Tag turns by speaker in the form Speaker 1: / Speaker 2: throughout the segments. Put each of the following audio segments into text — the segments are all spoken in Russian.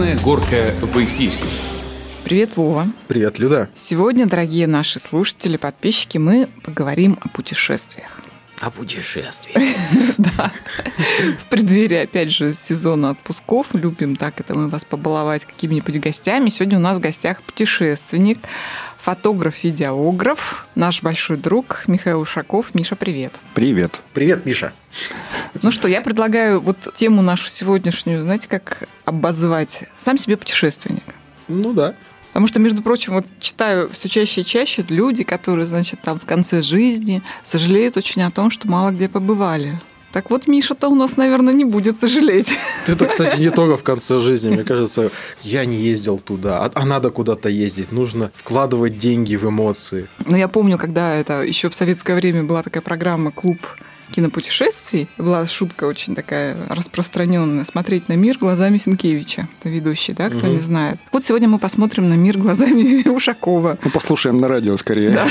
Speaker 1: Красная горка в эфире.
Speaker 2: Привет, Вова.
Speaker 3: Привет, Люда.
Speaker 2: Сегодня, дорогие наши слушатели, подписчики, мы поговорим о путешествиях.
Speaker 3: О путешествии.
Speaker 2: Да. В преддверии, опять же, сезона отпусков любим так это мы вас побаловать какими-нибудь гостями. Сегодня у нас в гостях путешественник, фотограф-видеограф, наш большой друг Михаил Ушаков. Миша, привет.
Speaker 4: Привет.
Speaker 3: Привет, Миша.
Speaker 2: Ну что, я предлагаю вот тему нашу сегодняшнюю, знаете, как обозвать? Сам себе путешественник.
Speaker 3: Ну да.
Speaker 2: Потому что, между прочим, вот читаю все чаще и чаще люди, которые, значит, там в конце жизни сожалеют очень о том, что мало где побывали. Так вот, Миша-то у нас, наверное, не будет сожалеть.
Speaker 3: Это, кстати, не только в конце жизни. Мне кажется, я не ездил туда, а, а надо куда-то ездить. Нужно вкладывать деньги в эмоции.
Speaker 2: Но я помню, когда это еще в советское время была такая программа «Клуб кинопутешествий. Была шутка очень такая распространенная. Смотреть на мир глазами Сенкевича. Это ведущий, да, кто
Speaker 3: Угу.
Speaker 2: не знает. Вот сегодня мы посмотрим на мир глазами Ушакова.
Speaker 4: Ну, послушаем на радио скорее.
Speaker 2: Да.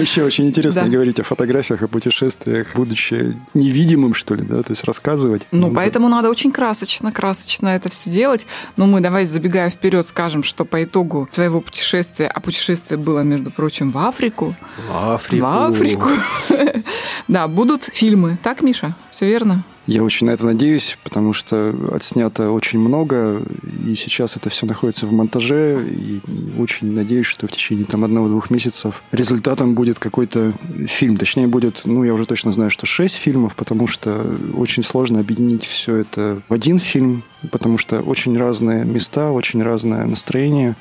Speaker 4: Еще очень интересно говорить о фотографиях, о путешествиях, будучи невидимым, что ли, да, то есть рассказывать.
Speaker 2: Ну, поэтому надо очень красочно, красочно это все делать. Но мы давай, забегая вперед, скажем, что по итогу твоего путешествия, а путешествие было, между прочим, в Африку.
Speaker 3: В Африку.
Speaker 2: В Африку. Да, будут фильмы. Так, Миша? Все верно?
Speaker 4: Я очень на это надеюсь, потому что отснято очень много, и сейчас это все находится в монтаже, и очень надеюсь, что в течение там одного-двух месяцев результатом будет какой-то фильм. Точнее, будет, ну, я уже точно знаю, что шесть фильмов, потому что очень сложно объединить все это в один фильм, потому что очень разные места, очень разное настроение,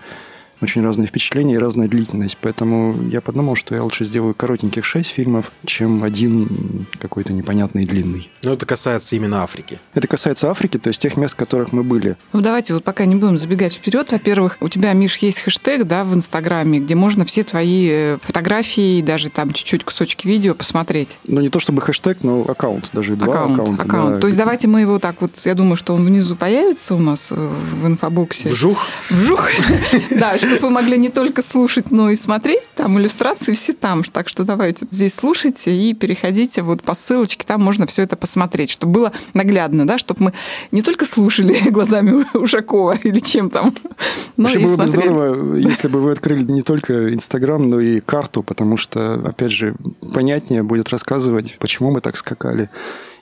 Speaker 4: очень разные впечатления и разная длительность. Поэтому я подумал, что я лучше сделаю коротеньких шесть фильмов, чем один какой-то непонятный длинный.
Speaker 3: Но это касается именно Африки.
Speaker 4: Это касается Африки, то есть тех мест, в которых мы были.
Speaker 2: Ну, давайте вот пока не будем забегать вперед. Во-первых, у тебя, Миш, есть хэштег, да, в Инстаграме, где можно все твои э, фотографии, даже там чуть-чуть кусочки видео посмотреть.
Speaker 4: Ну, не то чтобы хэштег, но аккаунт, даже два
Speaker 2: аккаунт,
Speaker 4: аккаунта.
Speaker 2: аккаунт.
Speaker 4: да.
Speaker 2: То есть давайте мы его так вот, я думаю, что он внизу появится у нас э, в инфобоксе.
Speaker 3: Вжух.
Speaker 2: Вжух. Да, чтобы вы могли не только слушать, но и смотреть. Там иллюстрации все там. Так что давайте здесь слушайте и переходите вот по ссылочке. Там можно все это посмотреть, чтобы было наглядно, да, чтобы мы не только слушали глазами Ушакова или чем там, но
Speaker 4: Вообще
Speaker 2: и
Speaker 4: было бы
Speaker 2: смотрели.
Speaker 4: здорово, если бы вы открыли не только Инстаграм, но и карту, потому что, опять же, понятнее будет рассказывать, почему мы так скакали.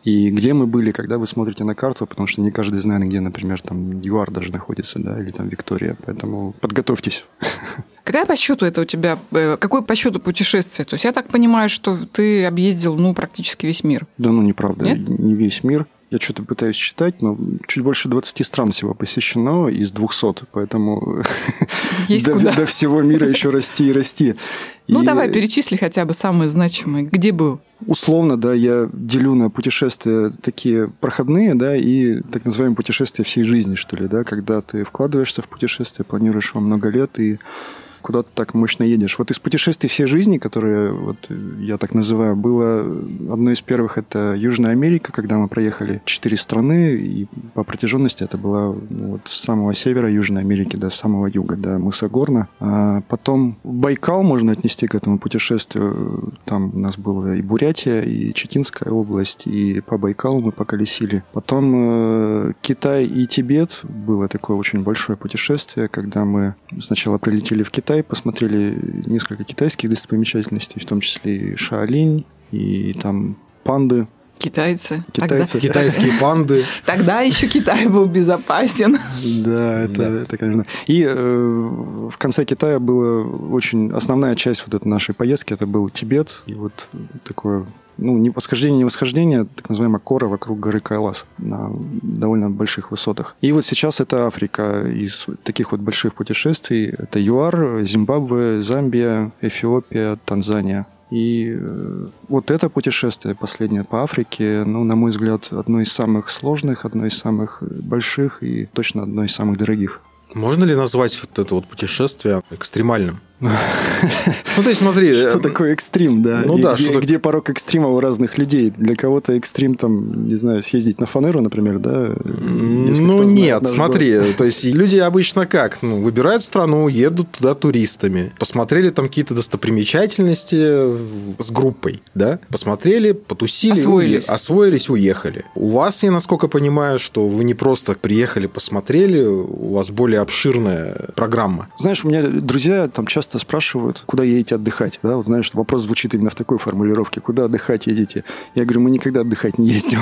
Speaker 4: И где мы были, когда вы смотрите на карту, потому что не каждый знает, где, например, там ЮАР даже находится, да, или там Виктория. Поэтому подготовьтесь.
Speaker 2: Какая по счету это у тебя, э, какое по счету путешествие? То есть я так понимаю, что ты объездил, ну, практически весь мир.
Speaker 4: Да ну, неправда,
Speaker 2: Нет?
Speaker 4: не весь мир. Я что-то пытаюсь считать, но чуть больше 20 стран всего посещено из 200, поэтому до, до всего мира еще расти и расти.
Speaker 2: Ну,
Speaker 4: И
Speaker 2: давай, перечисли хотя бы самые значимые. Где был?
Speaker 4: Условно, да, я делю на путешествия такие проходные, да, и так называемые путешествия всей жизни, что ли, да, когда ты вкладываешься в путешествие, планируешь его много лет и куда-то так мощно едешь. Вот из путешествий всей жизни, которые вот я так называю, было одно из первых это Южная Америка, когда мы проехали четыре страны, и по протяженности это было ну, вот с самого севера Южной Америки до самого юга, до мыса Горна. А потом Байкал можно отнести к этому путешествию. Там у нас была и Бурятия, и Читинская область, и по Байкалу мы поколесили. Потом э, Китай и Тибет было такое очень большое путешествие, когда мы сначала прилетели в Китай, посмотрели несколько китайских достопримечательностей, в том числе и Шаолинь, и там панды.
Speaker 2: Китайцы.
Speaker 4: Китайцы.
Speaker 3: Китайские панды.
Speaker 2: Тогда, тогда еще Китай был безопасен.
Speaker 4: Да, это,
Speaker 3: Да.
Speaker 4: это конечно. И э, в конце Китая была очень основная часть вот этой нашей поездки, это был Тибет, и вот такое ну, не восхождение, не восхождение, так называемая кора вокруг горы Кайлас на довольно больших высотах. И вот сейчас это Африка из таких вот больших путешествий. Это ЮАР, Зимбабве, Замбия, Эфиопия, Танзания. И э, вот это путешествие последнее по Африке, ну, на мой взгляд, одно из самых сложных, одно из самых больших и точно одно из самых дорогих.
Speaker 3: Можно ли назвать вот это вот путешествие экстремальным? Ну, то есть, смотри...
Speaker 4: Что
Speaker 3: э,
Speaker 4: такое экстрим, да?
Speaker 3: Ну да,
Speaker 4: где,
Speaker 3: что
Speaker 4: где порог экстрима у разных людей. Для кого-то экстрим, там, не знаю, съездить на фанеру, например, да?
Speaker 3: Ну нет, смотри, то есть люди обычно как? Ну, выбирают страну, едут туда туристами, посмотрели там какие-то достопримечательности с группой, да? Посмотрели, потусили,
Speaker 2: Освоились.
Speaker 3: освоились, уехали. У вас, я насколько понимаю, что вы не просто приехали, посмотрели, у вас более обширная программа.
Speaker 4: Знаешь, у меня друзья там часто спрашивают, куда едете отдыхать. Да? Вот знаешь, вопрос звучит именно в такой формулировке. Куда отдыхать едете? Я говорю, мы никогда отдыхать не ездим.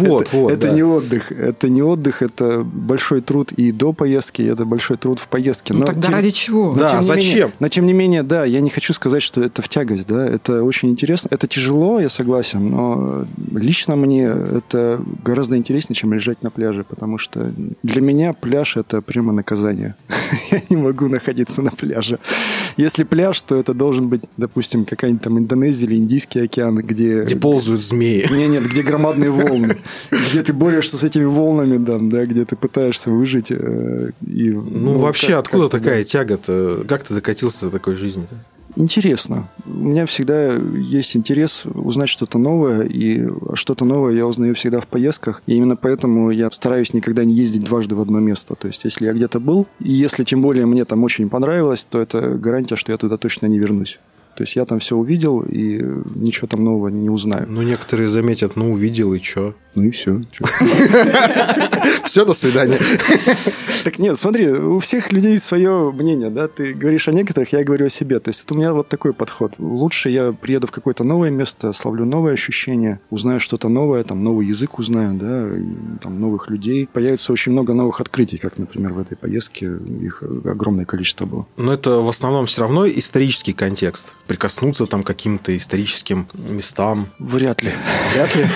Speaker 3: Ну вот,
Speaker 4: это,
Speaker 3: вот,
Speaker 4: Это
Speaker 3: да.
Speaker 4: не отдых. Это не отдых, это большой труд и до поездки, это большой труд в поездке.
Speaker 2: Ну тогда
Speaker 4: тем-
Speaker 2: ради чего?
Speaker 3: Да,
Speaker 4: тем
Speaker 3: зачем?
Speaker 4: менее- но тем не менее, да, я не хочу сказать, что это в тягость, да, это очень интересно, это тяжело, я согласен, но лично мне это гораздо интереснее, чем лежать на пляже, потому что для меня пляж это прямо наказание. Я не могу находиться на пляже. Если пляж, то это должен быть, допустим, какая-нибудь там Индонезия или Индийский океан, где...
Speaker 3: Где ползают змеи.
Speaker 4: Не, нет, где громадные волны, где ты борешься с этими волнами, да, да, где ты пытаешься выжить. э, и,
Speaker 3: Ну, вообще,
Speaker 4: как-
Speaker 3: откуда
Speaker 4: да.
Speaker 3: такая тяга-то? Как ты докатился до такой жизни?
Speaker 4: Интересно. У меня всегда есть интерес узнать что-то новое, и что-то новое я узнаю всегда в поездках, и именно поэтому я стараюсь никогда не ездить дважды в одно место. То есть, если я где-то был, и если тем более мне там очень понравилось, то это гарантия, что я туда точно не вернусь. То есть я там все увидел и ничего там нового не узнаю.
Speaker 3: Ну, некоторые заметят, ну, увидел и чё?
Speaker 4: Ну и все.
Speaker 3: Все, до свидания.
Speaker 4: Так нет, смотри, у всех людей свое мнение, да, ты говоришь о некоторых, я говорю о себе. То есть это у меня вот такой подход. Лучше я приеду в какое-то новое место, словлю новые ощущения, узнаю что-то новое, там новый язык узнаю, да, там новых людей. Появится очень много новых открытий, как, например, в этой поездке их огромное количество было.
Speaker 3: Но это в основном все равно исторический контекст. Прикоснуться там к каким-то историческим местам.
Speaker 4: Вряд ли. Вряд ли.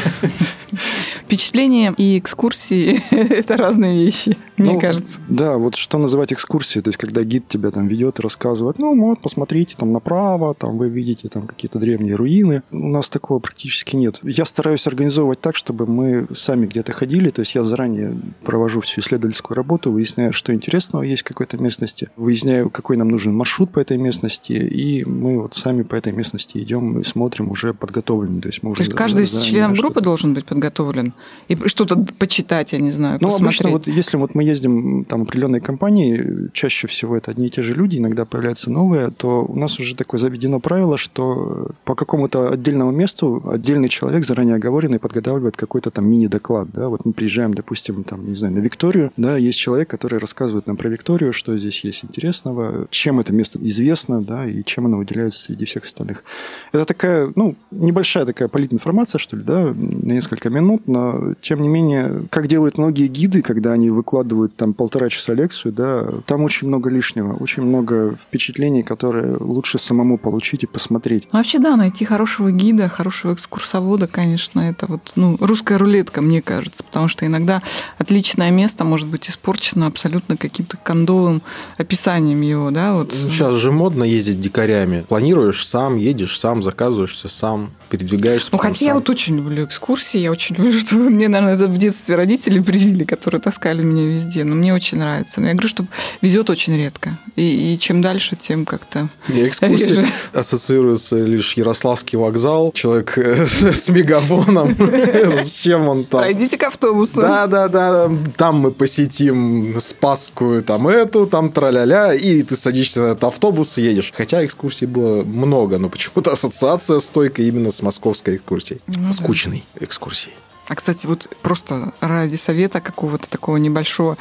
Speaker 2: Впечатления и экскурсии – это разные вещи, мне
Speaker 4: Ну,
Speaker 2: кажется.
Speaker 4: Да, вот что называть экскурсией, то есть когда гид тебя там ведет и рассказывает, ну вот, посмотрите там направо, там вы видите там какие-то древние руины. У нас такого практически нет. Я стараюсь организовывать так, чтобы мы сами где-то ходили, то есть я заранее провожу всю исследовательскую работу, выясняю, что интересного есть в какой-то местности, выясняю, какой нам нужен маршрут по этой местности, и мы вот сами по этой местности идем и смотрим уже подготовлены. То есть, мы
Speaker 2: То
Speaker 4: уже
Speaker 2: есть каждый из членов группы должен быть подготовлен и что-то почитать, я не знаю,
Speaker 4: Ну,
Speaker 2: посмотреть.
Speaker 4: обычно, вот если вот мы ездим там определенной компании, чаще всего это одни и те же люди, иногда появляются новые, то у нас уже такое заведено правило, что по какому-то отдельному месту отдельный человек заранее оговоренный подготавливает какой-то там мини-доклад, да, вот мы приезжаем, допустим, там, не знаю, на Викторию, да, есть человек, который рассказывает нам про Викторию, что здесь есть интересного, чем это место известно, да, и чем оно выделяется среди всех остальных. Это такая, ну, небольшая такая политинформация, что ли, да, на несколько минут, но тем не менее, как делают многие гиды, когда они выкладывают там полтора часа лекцию, да, там очень много лишнего, очень много впечатлений, которые лучше самому получить и посмотреть.
Speaker 2: Ну, Вообще, да, найти хорошего гида, хорошего экскурсовода, конечно, это вот, ну, русская рулетка, мне кажется, потому что иногда отличное место может быть испорчено абсолютно каким-то кондовым описанием его, да, вот.
Speaker 3: Сейчас же модно ездить дикарями. Планируешь сам, едешь сам, заказываешь все сам, передвигаешься.
Speaker 2: Ну, хотя я
Speaker 3: сам.
Speaker 2: вот очень люблю экскурсии, я очень люблю, что мне, наверное, это в детстве родители привили, которые таскали меня везде, но мне очень нравится. Но я говорю, что везет очень редко. И, и чем дальше, тем как-то
Speaker 3: экскурсии
Speaker 2: реже.
Speaker 3: ассоциируется лишь Ярославский вокзал, человек э, с мегафоном. Зачем он там?
Speaker 2: Пройдите к автобусу.
Speaker 3: Да, да, да. Там мы посетим Спасскую, там эту, там траля-ля, и ты садишься на этот автобус и едешь. Хотя экскурсий было много, но почему-то ассоциация стойкая именно с московской экскурсией.
Speaker 2: Ну да.
Speaker 3: Скучной экскурсией.
Speaker 2: А, кстати, вот просто ради совета какого-то такого небольшого,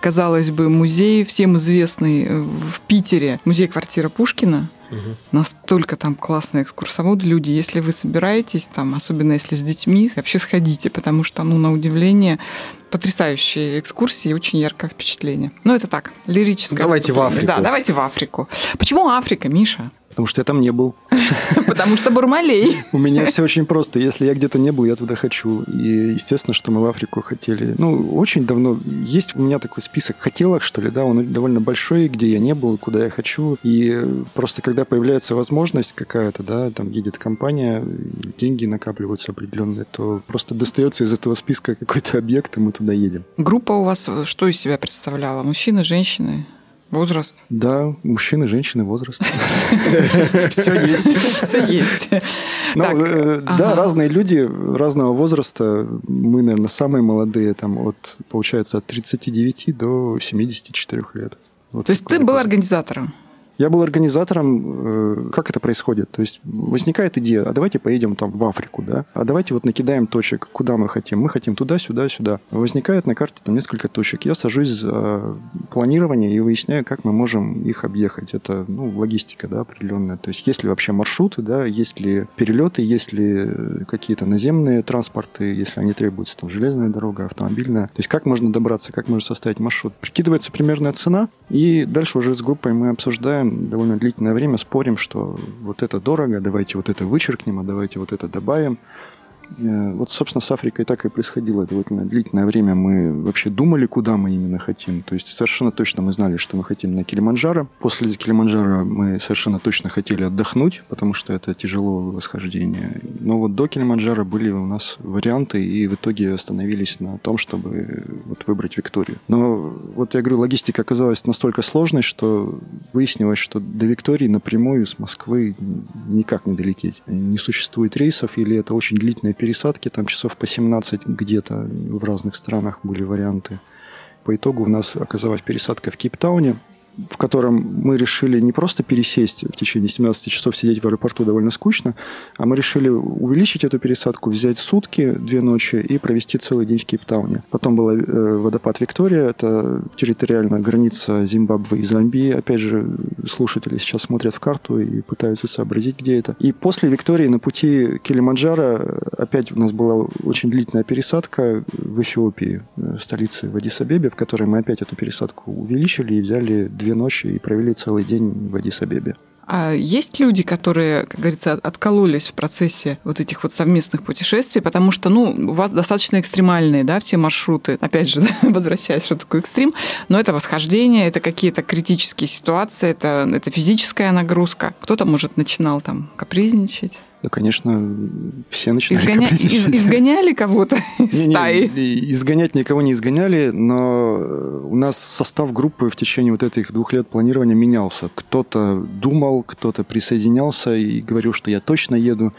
Speaker 2: казалось бы, музей, всем известный э, в Питере, музей-квартира Пушкина, Настолько там классные экскурсоводы, люди. Если вы собираетесь там, особенно если с детьми, вообще сходите, потому что, ну, на удивление, потрясающие экскурсии очень яркое впечатление. Ну, это так, лирическое.
Speaker 3: Давайте в. Африку.
Speaker 2: Да, давайте в Африку. Почему Африка, Миша?
Speaker 4: Потому что я там не был.
Speaker 2: Потому что Бармалей.
Speaker 4: У меня все очень просто. Если я где-то не был, я туда хочу. И естественно, что мы в Африку хотели. Ну, очень давно. Есть у меня такой список хотелок, что ли, да, он довольно большой, где я не был, куда я хочу. И просто когда появляется возможность какая-то, да, там едет компания, деньги накапливаются определенные, то просто достается из этого списка какой-то объект, и мы туда едем.
Speaker 2: Группа у вас что из себя представляла? Мужчины, женщины? Возраст?
Speaker 4: Да, мужчины, женщины, возраст. Все есть.
Speaker 2: Все есть.
Speaker 4: Ну, э, да, разные люди разного возраста. Мы, наверное, самые молодые, там, от, получается, от 39 до 74 лет.
Speaker 2: То есть ты был организатором?
Speaker 4: Я был организатором, э, как это происходит. То есть возникает идея, а давайте поедем там в Африку, да, а давайте вот накидаем точек, куда мы хотим. Мы хотим туда, сюда, сюда. Возникает на карте там несколько точек. Я сажусь за планирование и выясняю, как мы можем их объехать. Это, ну, логистика, да, определенная. То есть есть ли вообще маршруты, да, есть ли перелеты, есть ли какие-то наземные транспорты, если они требуются, там, железная дорога, автомобильная. То есть как можно добраться, как можно составить маршрут. Прикидывается примерная цена, и дальше уже с группой мы обсуждаем, довольно длительное время спорим, что вот это дорого, давайте вот это вычеркнем, а давайте вот это добавим. Э, вот, собственно, с Африкой так и происходило. Довольно длительное время мы вообще думали, куда мы именно хотим. То есть совершенно точно мы знали, что мы хотим на Килиманджаро. После Килиманджаро мы совершенно точно хотели отдохнуть, потому что это тяжело восхождение. Но вот до Килиманджаро были у нас варианты, и в итоге остановились на том, чтобы вот выбрать Викторию. Но вот я говорю, логистика оказалась настолько сложной, что выяснилось, что до Виктории напрямую с Москвы никак не долететь. Не существует рейсов, или это очень длительное пересадки, там часов по 17 где-то в разных странах были варианты. По итогу у нас оказалась пересадка в Кейптауне, в котором мы решили не просто пересесть в течение 17 часов сидеть в аэропорту довольно скучно, а мы решили увеличить эту пересадку, взять сутки, две ночи и провести целый день в Кейптауне. Потом был э, водопад Виктория, это территориальная граница Зимбабве и Замбии. Опять же, слушатели сейчас смотрят в карту и пытаются сообразить, где это. И после Виктории на пути Килиманджаро опять у нас была очень длительная пересадка в Эфиопии, в столице в Адис-Абебе, в которой мы опять эту пересадку увеличили и взяли две ночи и провели целый день в Адис-Абебе.
Speaker 2: А есть люди, которые, как говорится, откололись в процессе вот этих вот совместных путешествий, потому что, ну, у вас достаточно экстремальные, да, все маршруты. Опять же, да, возвращаясь, что такое экстрим, но это восхождение, это какие-то критические ситуации, это, это физическая нагрузка. Кто-то, может, начинал там капризничать.
Speaker 4: Да, конечно, все начинали
Speaker 2: Изгоня... Из... Изгоняли кого-то из
Speaker 4: не,
Speaker 2: стаи?
Speaker 4: Не, изгонять никого не изгоняли, но у нас состав группы в течение вот этих двух лет планирования менялся. Кто-то думал, кто-то присоединялся и говорил, что я точно еду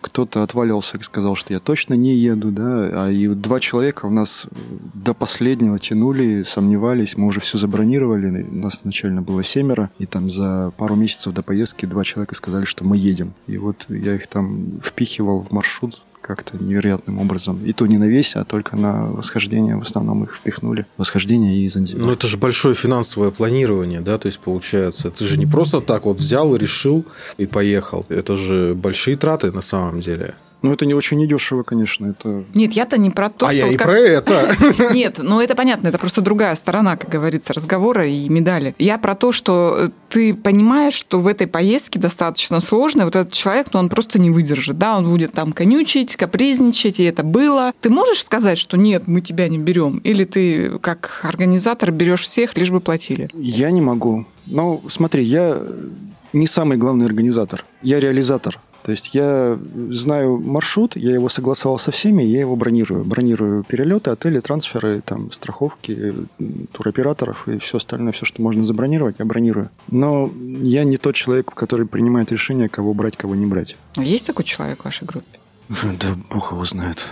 Speaker 4: кто-то отвалился и сказал, что я точно не еду, да, а и два человека у нас до последнего тянули, сомневались, мы уже все забронировали, у нас изначально было семеро, и там за пару месяцев до поездки два человека сказали, что мы едем. И вот я их там впихивал в маршрут, как-то невероятным образом. И то не на весь, а только на восхождение. В основном их впихнули. Восхождение и Занзибар.
Speaker 3: Ну, это же большое финансовое планирование, да? То есть, получается, ты же не просто так вот взял, решил и поехал. Это же большие траты на самом деле.
Speaker 4: Ну, это не очень недешево, конечно. Это...
Speaker 2: Нет, я-то не про то,
Speaker 3: а
Speaker 2: что...
Speaker 3: я и
Speaker 2: как...
Speaker 3: про это.
Speaker 2: Нет, ну это понятно, это просто другая сторона, как говорится, разговора и медали. Я про то, что э, ты понимаешь, что в этой поездке достаточно сложно, вот этот человек, ну он просто не выдержит, да, он будет там конючить, капризничать, и это было. Ты можешь сказать, что нет, мы тебя не берем, или ты как организатор берешь всех, лишь бы платили?
Speaker 4: Я не могу. Ну, смотри, я не самый главный организатор, я реализатор. То есть я знаю маршрут, я его согласовал со всеми, я его бронирую. Бронирую перелеты, отели, трансферы, там, страховки, туроператоров и все остальное, все, что можно забронировать, я бронирую. Но я не тот человек, который принимает решение, кого брать, кого не брать.
Speaker 2: А есть такой человек в вашей группе?
Speaker 4: Да бог его знает.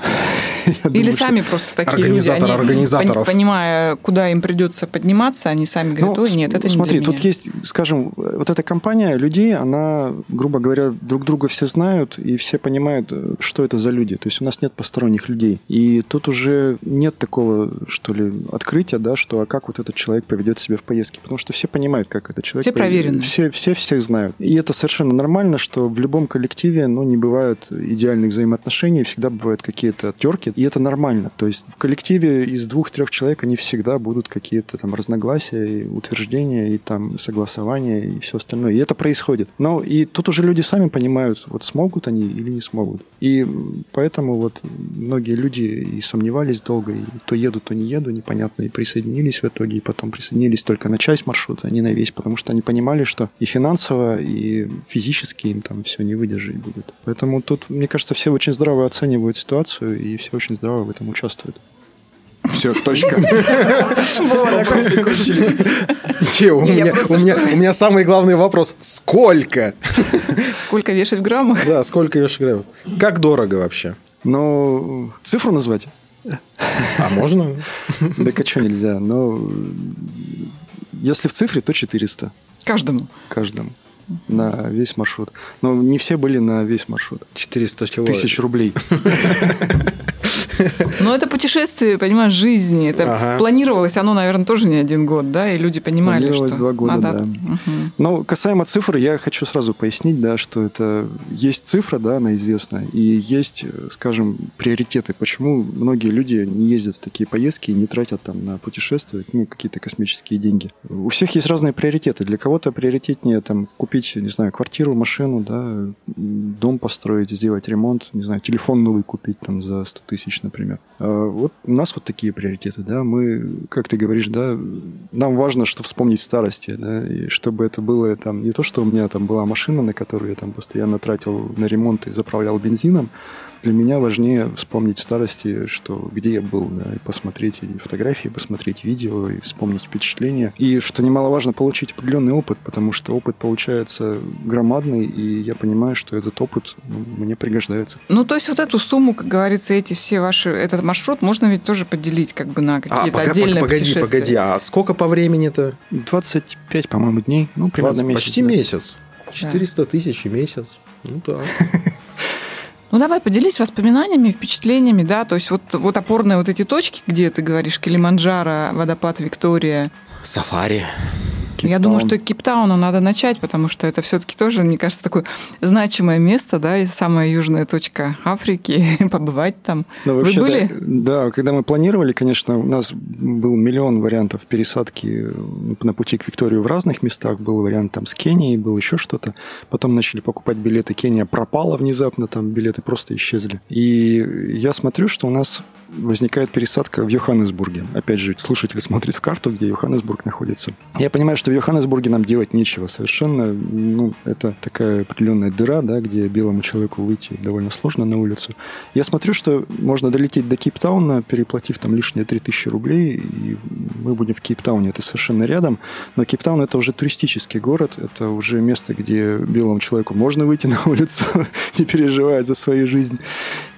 Speaker 2: Или думаю, сами просто такие
Speaker 3: организатор
Speaker 2: люди. Они,
Speaker 3: организаторов.
Speaker 2: Понимая, куда им придется подниматься, они сами говорят,
Speaker 4: ну,
Speaker 2: ой, нет, это
Speaker 4: смотри,
Speaker 2: не
Speaker 4: тут есть, скажем, вот эта компания людей, она, грубо говоря, друг друга все знают, и все понимают, что это за люди. То есть у нас нет посторонних людей. И тут уже нет такого, что ли, открытия, да, что а как вот этот человек поведет себя в поездке. Потому что все понимают, как этот человек.
Speaker 2: Все проверены.
Speaker 4: Все, все всех знают. И это совершенно нормально, что в любом коллективе, ну, не бывает идеальных взаимодействий взаимоотношений всегда бывают какие-то терки, и это нормально. То есть в коллективе из двух-трех человек они всегда будут какие-то там разногласия, и утверждения, и там согласования, и все остальное. И это происходит. Но и тут уже люди сами понимают, вот смогут они или не смогут. И поэтому вот многие люди и сомневались долго, и то еду, то не еду, непонятно, и присоединились в итоге, и потом присоединились только на часть маршрута, а не на весь, потому что они понимали, что и финансово, и физически им там все не выдержать будет. Поэтому тут, мне кажется, все очень здраво оценивают ситуацию, и все очень здраво в этом участвуют. Все, точка.
Speaker 3: У меня- самый главный вопрос. Сколько?
Speaker 2: Сколько вешать в граммах?
Speaker 3: Да, сколько вешаешь граммов? Как дорого вообще?
Speaker 4: Ну, цифру назвать?
Speaker 3: А можно?
Speaker 4: Да а что нельзя? Но если в цифре, то 400
Speaker 2: Каждому.
Speaker 4: каждому на весь маршрут. Но не все были на весь маршрут.
Speaker 3: 400 чего?
Speaker 4: Тысяч рублей.
Speaker 2: Но это путешествие, понимаешь, жизни. Это
Speaker 3: Ага.
Speaker 2: планировалось оно, наверное, тоже не один год, да, и люди понимали,
Speaker 4: Планировалось
Speaker 2: что
Speaker 4: два года,
Speaker 2: надо-
Speaker 4: да.
Speaker 2: Мгм.
Speaker 4: Но касаемо цифр, я хочу сразу пояснить, да, что это есть цифра, да, она известна, и есть, скажем, приоритеты. Почему многие люди не ездят в такие поездки и не тратят там на путешествия, ну, какие-то космические деньги. У всех есть разные приоритеты. Для кого-то приоритетнее там купить, не знаю, квартиру, машину, да, дом построить, сделать ремонт, не знаю, телефон новый купить там за 100 тысяч, например. А Вот у нас вот такие приоритеты, да, мы, как ты говоришь, да, нам важно, что вспомнить в старости, да, и чтобы это было там не то, что у меня там была машина, на которую я там постоянно тратил на ремонт и заправлял бензином, для меня важнее вспомнить в старости, что где я был, да, и посмотреть и фотографии, посмотреть видео, и вспомнить впечатления. И, что немаловажно, получить определенный опыт, потому что опыт получается громадный, и я понимаю, что этот опыт ну, мне пригождается.
Speaker 2: Ну, то есть вот эту сумму, как говорится, эти все ваши, этот маршрут можно ведь тоже поделить как бы на
Speaker 3: А,
Speaker 2: какие-то
Speaker 3: пога-
Speaker 2: отдельные
Speaker 3: погоди,
Speaker 2: путешествия.
Speaker 3: погоди, а сколько по времени-то?
Speaker 4: 25, по-моему, дней, ну, примерно
Speaker 3: 20
Speaker 4: месяц.
Speaker 3: почти
Speaker 4: да.
Speaker 3: месяц. 400 тысяч в месяц. Ну да.
Speaker 2: Ну, давай поделись воспоминаниями, впечатлениями, да, то есть вот, вот опорные вот эти точки, где ты говоришь, Килиманджаро, водопад Виктория.
Speaker 3: Сафари.
Speaker 2: Я думаю,
Speaker 4: Кейптаун.
Speaker 2: что Кейптауна надо начать, потому что это все-таки тоже, мне кажется, такое значимое место, да, и самая южная точка Африки, побывать там.
Speaker 4: Ну,
Speaker 2: Вы
Speaker 4: вообще,
Speaker 2: были?
Speaker 4: Да, да, когда мы планировали, конечно, у нас был миллион вариантов пересадки на пути к Викторию в разных местах. Был вариант там с Кенией, был еще что-то. Потом начали покупать билеты. Кения пропала внезапно, там билеты просто исчезли. И я смотрю, что у нас возникает пересадка в Йоханнесбурге. Опять же, слушатель смотрит в карту, где Йоханнесбург находится. Я понимаю, что в Йоханнесбурге нам делать нечего совершенно. Ну, это такая определенная дыра, да, где белому человеку выйти довольно сложно на улицу. Я смотрю, что можно долететь до Кейптауна, переплатив там лишние 3000 рублей, и мы будем в Кейптауне. Это совершенно рядом. Но Кейптаун это уже туристический город, это уже место, где белому человеку можно выйти на улицу, не переживая за свою жизнь.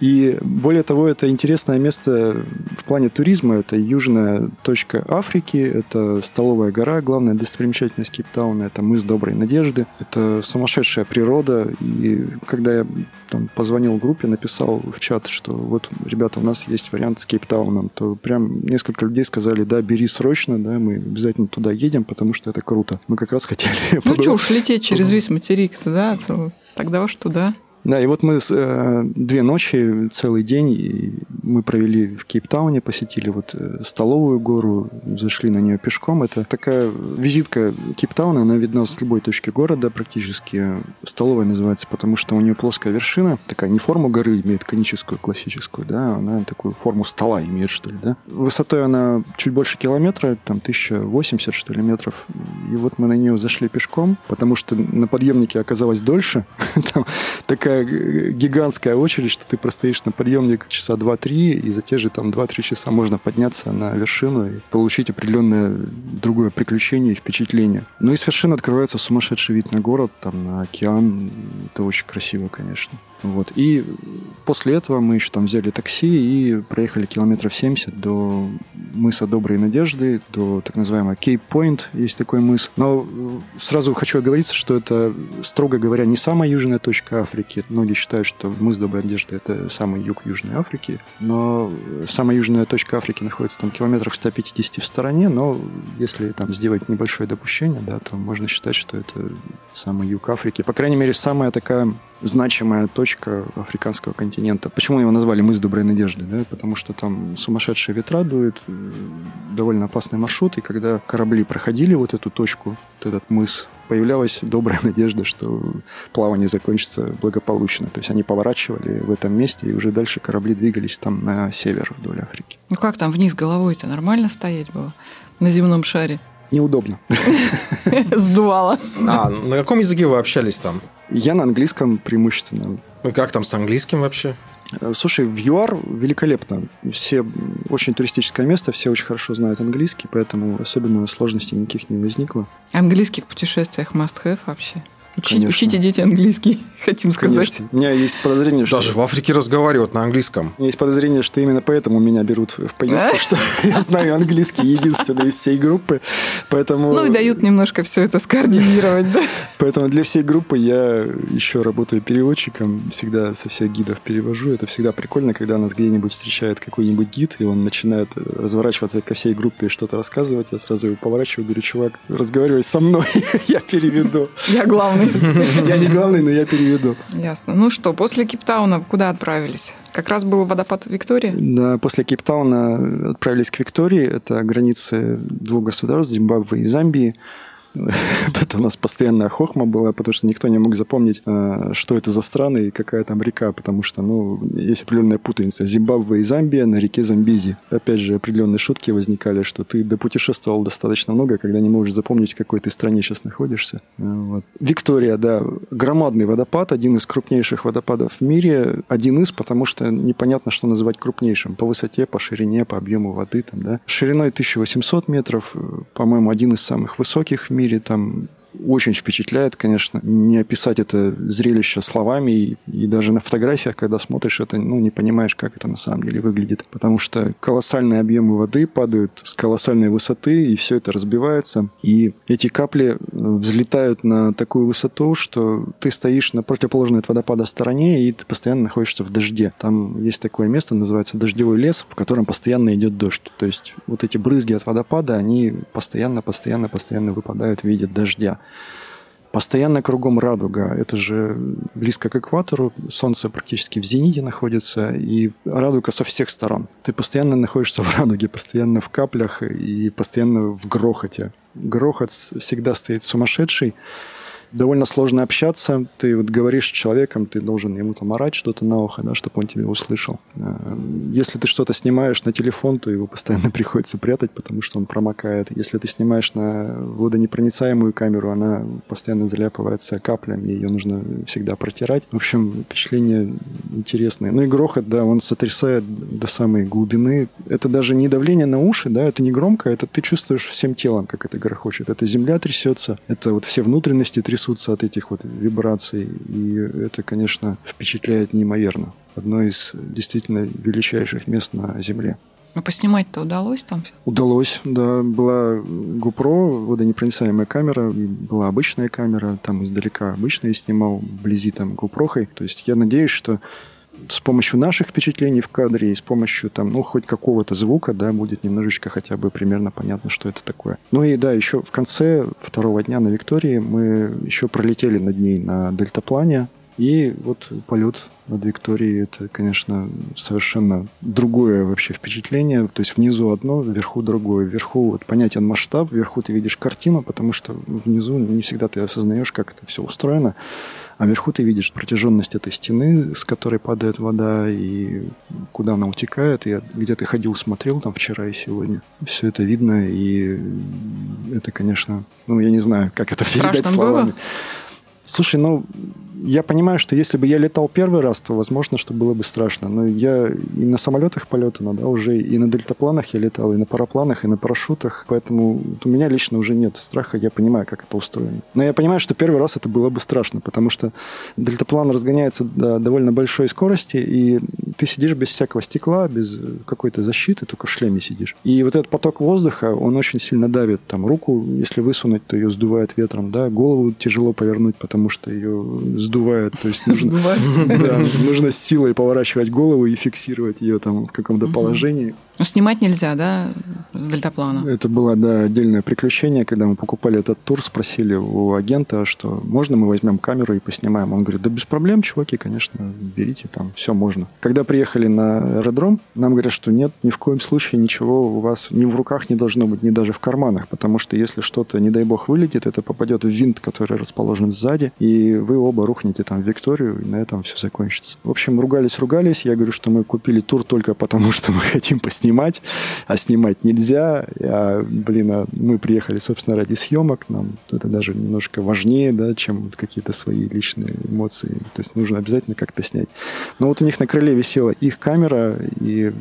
Speaker 4: И более того, это интересное место в плане туризма. Это южная точка Африки, это столовая гора, главная достопримечательность Кейптауна, это мыс Доброй Надежды, это сумасшедшая природа. И когда я там позвонил группе, написал в чат, что вот, ребята, у нас есть вариант с Кейптауном, то прям несколько людей сказали, да, бери срочно, да, мы обязательно туда едем, потому что это круто. Мы как раз хотели...
Speaker 2: Ну
Speaker 4: побывать.
Speaker 2: что уж лететь через весь материк-то, да, то тогда уж туда.
Speaker 4: Да, и вот мы э, две ночи, целый день, и мы провели в Кейптауне, посетили вот э, столовую гору, зашли на нее пешком. Это такая визитка Кейптауна, она видна с любой точки города практически. Столовая называется, потому что у нее плоская вершина, такая не форму горы имеет коническую, классическую, да, она такую форму стола имеет, что ли, да. Высотой она чуть больше километра, там 1080, что ли, метров. И вот мы на нее зашли пешком, потому что на подъемнике оказалось дольше. Там такая г- гигантская очередь, что ты простоишь на подъемник часа 2-3, и за те же там 2-3 часа можно подняться на вершину и получить определенное другое приключение и впечатление. Ну и с вершины открывается сумасшедший вид на город, там на океан. Это очень красиво, конечно. Вот. И после этого мы еще там взяли такси и проехали километров 70 до мыса Доброй Надежды, до так называемого Кейп-Пойнт, есть такой мыс. Но э, сразу хочу оговориться, что это, строго говоря, не самая южная точка Африки. Многие считают, что мыс Доброй Надежды – это самый юг Южной Африки. Но самая южная точка Африки находится там километров 150 в стороне, но если там сделать небольшое допущение, да, то можно считать, что это самый юг Африки. По крайней мере, самая такая значимая точка африканского континента. Почему его назвали мыс Доброй Надежды? Да? Потому что там сумасшедшие ветра дуют, э, довольно опасный маршрут, и когда корабли проходили вот эту точку, вот этот мыс, появлялась добрая надежда, что плавание закончится благополучно. То есть они поворачивали в этом месте, и уже дальше корабли двигались там на север вдоль Африки.
Speaker 2: Ну как там вниз головой-то нормально стоять было на земном шаре?
Speaker 4: Неудобно.
Speaker 2: Сдувало.
Speaker 3: А, на каком языке вы общались там?
Speaker 4: Я на английском преимущественно.
Speaker 3: Ну, как там с английским вообще?
Speaker 4: Э, Слушай, в ЮАР великолепно. Все очень туристическое место, все очень хорошо знают английский, поэтому особенно сложностей никаких не возникло.
Speaker 2: Английский в путешествиях must have вообще. Учите,
Speaker 4: Конечно.
Speaker 2: учите дети английский, хотим сказать.
Speaker 4: Конечно. У меня есть подозрение, что...
Speaker 3: Даже в Африке разговаривают на английском.
Speaker 4: У меня есть подозрение, что именно поэтому меня берут в поездку, что я знаю английский единственный из всей группы, поэтому...
Speaker 2: Ну и дают немножко все это скоординировать, да?
Speaker 4: Поэтому для всей группы я еще работаю переводчиком, всегда со всех гидов перевожу. Это всегда прикольно, когда нас где-нибудь встречает какой-нибудь гид, и он начинает разворачиваться ко всей группе и что-то рассказывать. Я сразу его поворачиваю, говорю, чувак, разговаривай со мной, я переведу.
Speaker 2: Я главный.
Speaker 4: Я не главный, но я переведу.
Speaker 2: Ясно. Ну что, после Кейптауна куда отправились? Как раз был водопад Виктория?
Speaker 4: Да, после Кейптауна отправились к Виктории. Это границы двух государств, Зимбабве и Замбии. Это у нас постоянная хохма была, потому что никто не мог запомнить, э, что это за страны и какая там река, потому что, ну, есть определенная путаница. Зимбабве и Замбия на реке Замбези. Опять же, определенные шутки возникали, что ты допутешествовал достаточно много, когда не можешь запомнить, в какой ты стране сейчас находишься. Э, Вот. Виктория, да, громадный водопад, один из крупнейших водопадов в мире. Один из, потому что непонятно, что называть крупнейшим. По высоте, по ширине, по объему воды. Там, да. Шириной 1800 метров, э, по-моему, один из самых высоких в мире. Там очень впечатляет, конечно, не описать это зрелище словами, и, и даже на фотографиях, когда смотришь это, ну, не понимаешь, как это на самом деле выглядит, потому что колоссальные объемы воды падают с колоссальной высоты, и все это разбивается, и эти капли э, взлетают на такую высоту, что ты стоишь на противоположной от водопада стороне, и ты постоянно находишься в дожде. Там есть такое место, называется дождевой лес, в котором постоянно идет дождь. То есть вот эти брызги от водопада, они постоянно, постоянно, постоянно выпадают в виде дождя. Постоянно кругом радуга. Это же близко к экватору. Солнце практически в зените находится. И радуга со всех сторон. Ты постоянно находишься в радуге, постоянно в каплях и постоянно в грохоте. Грохот всегда стоит сумасшедший довольно сложно общаться. Ты вот говоришь с человеком, ты должен ему там орать что-то на ухо, да, чтобы он тебя услышал. Э, Если ты что-то снимаешь на телефон, то его постоянно приходится прятать, потому что он промокает. Если ты снимаешь на водонепроницаемую камеру, она постоянно заляпывается каплями, ее нужно всегда протирать. В общем, впечатление интересное. Ну и грохот, да, он сотрясает до самой глубины. Это даже не давление на уши, да, это не громко, это ты чувствуешь всем телом, как это грохочет. Это земля трясется, это вот все внутренности трясутся от этих вот вибраций. И это, конечно, впечатляет неимоверно. Одно из действительно величайших мест на Земле.
Speaker 2: А поснимать-то удалось там?
Speaker 4: Удалось, да. Была GoPro, водонепроницаемая камера, была обычная камера, там издалека обычная снимал, вблизи там GoPro. То есть я надеюсь, что с помощью наших впечатлений в кадре и с помощью там, ну, хоть какого-то звука, да, будет немножечко хотя бы примерно понятно, что это такое. Ну и да, еще в конце второго дня на Виктории мы еще пролетели над ней на дельтаплане, и вот полет над Викторией это, конечно, совершенно другое вообще впечатление. То есть внизу одно, вверху другое. Вверху вот понятен масштаб, вверху ты видишь картину, потому что внизу не всегда ты осознаешь, как это все устроено. А вверху ты видишь протяженность этой стены, с которой падает вода, и куда она утекает, и где ты ходил, смотрел там вчера и сегодня. Все это видно, и это, конечно, ну, я не знаю, как это передать
Speaker 2: Страшно
Speaker 4: словами.
Speaker 2: было?
Speaker 4: Слушай, ну, я понимаю, что если бы я летал первый раз, то, возможно, что было бы страшно. Но я и на самолетах полетано, да, уже и на дельтапланах я летал, и на парапланах, и на парашютах. Поэтому вот у меня лично уже нет страха, я понимаю, как это устроено. Но я понимаю, что первый раз это было бы страшно, потому что дельтаплан разгоняется до довольно большой скорости, и ты сидишь без всякого стекла, без какой-то защиты, только в шлеме сидишь. И вот этот поток воздуха, он очень сильно давит. Там руку, если высунуть, то ее сдувает ветром, да, голову тяжело повернуть, потому что ее сдувает. То есть нужно, да, нужно с силой поворачивать голову и фиксировать ее там в каком-то положении.
Speaker 2: Ну, снимать нельзя, да, с дельтаплана?
Speaker 4: Это было, да, отдельное приключение, когда мы покупали этот тур, спросили у агента, что можно мы возьмем камеру и поснимаем. Он говорит, да без проблем, чуваки, конечно, берите, там все можно. Когда приехали на аэродром, нам говорят, что нет, ни в коем случае ничего у вас ни в руках не должно быть, ни даже в карманах, потому что если что-то, не дай бог, вылетит, это попадет в винт, который расположен сзади, и вы оба рухнете бухните там Викторию, и на этом все закончится. В общем, ругались-ругались. Я говорю, что мы купили тур только потому, что мы хотим поснимать, а снимать нельзя. А, блин, а мы приехали, собственно, ради съемок. Нам это даже немножко важнее, да, чем какие-то свои личные эмоции. То есть нужно обязательно как-то снять. Но вот у них на крыле висела их камера, и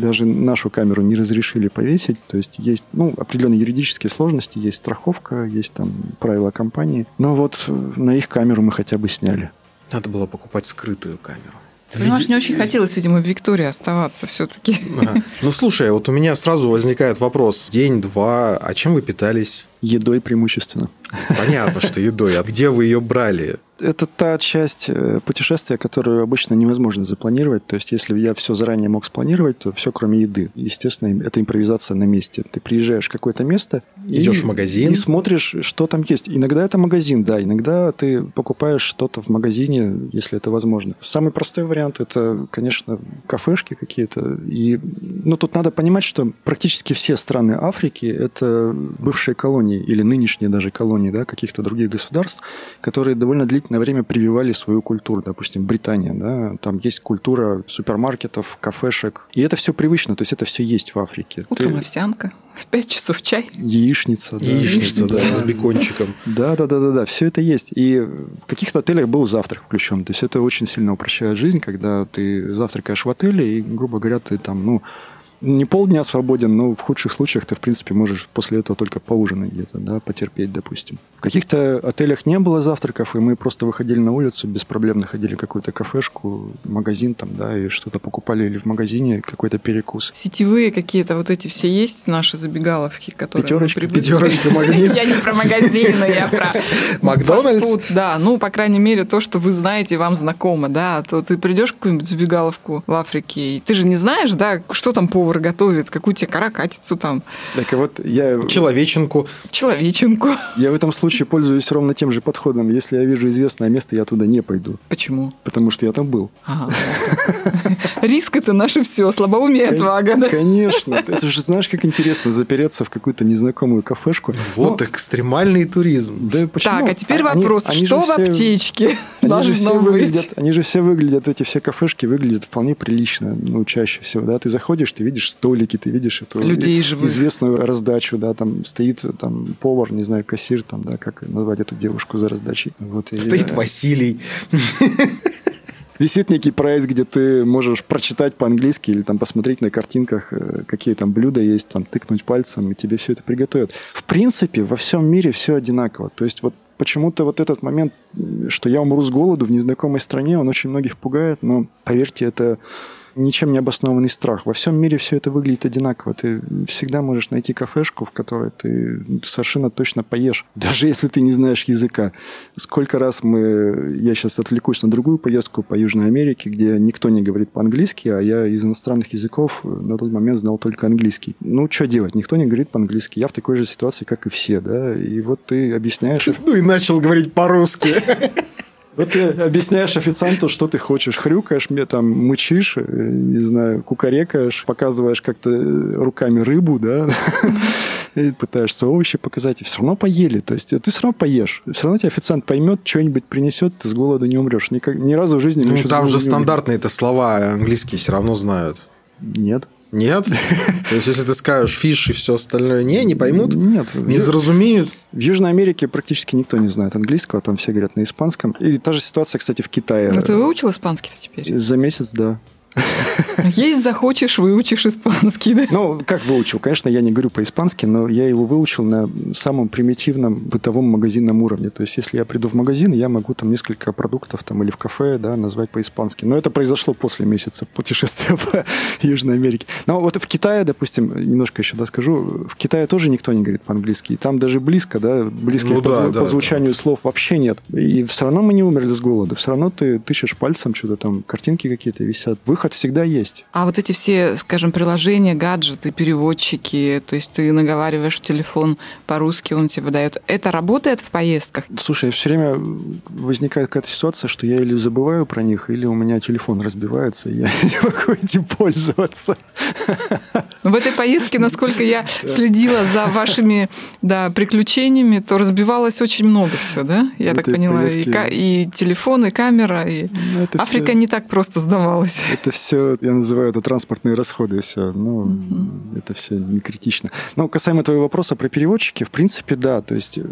Speaker 4: даже нашу камеру не разрешили повесить. То есть есть ну, определенные юридические сложности, есть страховка, есть там правила компании. Но вот на их камеру мы хотя бы сняли.
Speaker 3: Надо было покупать скрытую камеру.
Speaker 2: Понимаешь, Види... не очень хотелось, видимо, в Виктории оставаться все-таки.
Speaker 3: Ага. Ну, слушай, вот у меня сразу возникает вопрос. День-два, а чем вы питались?
Speaker 4: Едой преимущественно.
Speaker 3: Понятно, что едой. А где вы ее брали?
Speaker 4: Это та часть э, путешествия, которую обычно невозможно запланировать. То есть, если я все заранее мог спланировать, то все, кроме еды. Естественно, это импровизация на месте. Ты приезжаешь в какое-то место,
Speaker 3: идешь и, в магазин
Speaker 4: и смотришь, что там есть. Иногда это магазин, да, иногда ты покупаешь что-то в магазине, если это возможно. Самый простой вариант это, конечно, кафешки какие-то. И, ну, тут надо понимать, что практически все страны Африки это бывшие колонии или нынешние даже колонии, да, каких-то других государств, которые довольно длительно длительное время прививали свою культуру. Допустим, Британия, да, там есть культура супермаркетов, кафешек. И это все привычно, то есть это все есть в Африке.
Speaker 2: Утром Ты... овсянка, в 5 часов чай.
Speaker 4: Яичница.
Speaker 3: Да. Яичница, да, с бекончиком.
Speaker 4: Да, да, да, да, да, все это есть. И в каких-то отелях был завтрак включен. То есть это очень сильно упрощает жизнь, когда ты завтракаешь в отеле, и, грубо говоря, ты там, ну, не полдня свободен, но в худших случаях ты, в принципе, можешь после этого только поужинать где-то, да, потерпеть, допустим. В каких-то отелях не было завтраков, и мы просто выходили на улицу, без проблем находили какую-то кафешку, магазин там, да, и что-то покупали или в магазине какой-то перекус.
Speaker 2: Сетевые какие-то вот эти все есть наши забегаловки, которые
Speaker 4: Пятерочка,
Speaker 2: мы
Speaker 3: Пятерочка, магнит.
Speaker 2: Я не про магазины, я про
Speaker 3: Макдональдс.
Speaker 2: Да, ну, по крайней мере, то, что вы знаете, вам знакомо, да, то ты придешь в какую-нибудь забегаловку в Африке, и ты же не знаешь, да, что там повар готовит, какую тебе каракатицу там.
Speaker 4: Так и вот я...
Speaker 3: Человеченку.
Speaker 2: Человеченку.
Speaker 4: Я в этом случае пользуюсь ровно тем же подходом. Если я вижу известное место, я туда не пойду.
Speaker 2: Почему?
Speaker 4: Потому что я там был.
Speaker 2: Риск это наше все, слабоумие отвага.
Speaker 4: Конечно. Это же знаешь, как интересно запереться в какую-то незнакомую кафешку.
Speaker 3: Вот ну, экстремальный туризм.
Speaker 4: Да почему?
Speaker 2: Так, а теперь вопрос,
Speaker 4: они,
Speaker 2: что в аптечке они же все
Speaker 4: выглядят, Они же все выглядят, эти все кафешки выглядят вполне прилично, ну, чаще всего, да. Ты заходишь, ты видишь столики, ты видишь эту
Speaker 2: Людей живых.
Speaker 4: известную раздачу, да, там стоит там повар, не знаю, кассир, там, да, как назвать эту девушку за раздачей. Вот,
Speaker 3: стоит и, Василий.
Speaker 4: Висит некий прайс, где ты можешь прочитать по-английски или там посмотреть на картинках, э, какие там блюда есть, там тыкнуть пальцем, и тебе все это приготовят. В принципе, во всем мире все одинаково. То есть вот почему-то вот этот момент, что я умру с голоду в незнакомой стране, он очень многих пугает, но поверьте, это ничем не обоснованный страх. Во всем мире все это выглядит одинаково. Ты всегда можешь найти кафешку, в которой ты совершенно точно поешь, даже если ты не знаешь языка. Сколько раз мы... Я сейчас отвлекусь на другую поездку по Южной Америке, где никто не говорит по-английски, а я из иностранных языков на тот момент знал только английский. Ну, что делать? Никто не говорит по-английски. Я в такой же ситуации, как и все, да? И вот ты объясняешь...
Speaker 3: Ну и начал говорить по-русски.
Speaker 4: Вот ты объясняешь официанту, что ты хочешь. Хрюкаешь, мне там мычишь, э, не знаю, кукарекаешь, показываешь как-то руками рыбу, да, и пытаешься овощи показать, и все равно поели. То есть ты все равно поешь. Все равно тебе официант поймет, что-нибудь принесет, ты с голоду не умрешь. Ни, ни разу в жизни
Speaker 3: Ну, там же стандартные это слова английские все равно знают.
Speaker 4: Нет.
Speaker 3: Нет? То есть, если ты скажешь фиш и все остальное не, не поймут?
Speaker 4: Нет.
Speaker 3: Не заразумеют?
Speaker 4: В Южной Америке практически никто не знает английского, там все говорят на испанском. И та же ситуация, кстати, в Китае.
Speaker 2: Ну, ты выучил испанский-то теперь?
Speaker 4: За месяц, да.
Speaker 2: Есть захочешь, выучишь испанский, да?
Speaker 4: Ну, как выучил? Конечно, я не говорю по-испански, но я его выучил на самом примитивном бытовом магазинном уровне. То есть, если я приду в магазин, я могу там несколько продуктов там или в кафе, да, назвать по-испански. Но это произошло после месяца путешествия по Южной Америке. Но вот в Китае, допустим, немножко еще да, скажу, в Китае тоже никто не говорит по-английски. И там даже близко, да, близко ну, по, да, по да, звучанию да. слов вообще нет. И все равно мы не умерли с голода. Все равно ты тыщешь пальцем, что-то там, картинки какие-то висят. Выход выход всегда есть.
Speaker 2: А вот эти все, скажем, приложения, гаджеты, переводчики, то есть ты наговариваешь в телефон по-русски, он тебе выдает. Это работает в поездках?
Speaker 4: Слушай, все время возникает какая-то ситуация, что я или забываю про них, или у меня телефон разбивается, и я не могу этим пользоваться.
Speaker 2: В этой поездке, насколько я следила за вашими да, приключениями, то разбивалось очень много все, да? Я так поняла. Поездке... И, и телефон, и камера, и ну, Африка все... не так просто сдавалась.
Speaker 4: Это все, я называю это транспортные расходы, все. Ну, угу. это все не критично. Но касаемо твоего вопроса про переводчики, в принципе, да. То есть э,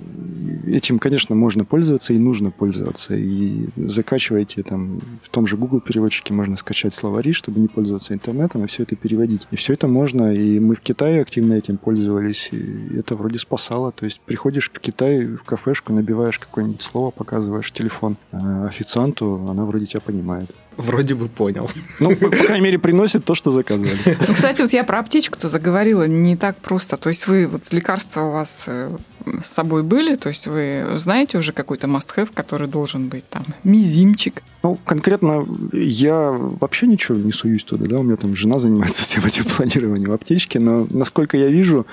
Speaker 4: этим, конечно, можно пользоваться и нужно пользоваться. И закачивайте там в том же Google переводчике можно скачать словари, чтобы не пользоваться интернетом, и все это переводить. И все это можно. И мы в Китае активно этим пользовались. И это вроде спасало. То есть приходишь в Китай в кафешку, набиваешь какое-нибудь слово, показываешь телефон а официанту, она вроде тебя понимает.
Speaker 3: Вроде бы понял.
Speaker 4: Ну, по, по крайней мере, приносит то, что заказали.
Speaker 2: Ну, кстати, вот я про аптечку-то заговорила не так просто. То есть вы, вот лекарства у вас э, с собой были? То есть вы знаете уже какой-то must-have, который должен быть там? Мизимчик?
Speaker 4: Ну, конкретно я вообще ничего не суюсь туда, да, у меня там жена занимается всем этим планированием аптечки, но насколько я вижу,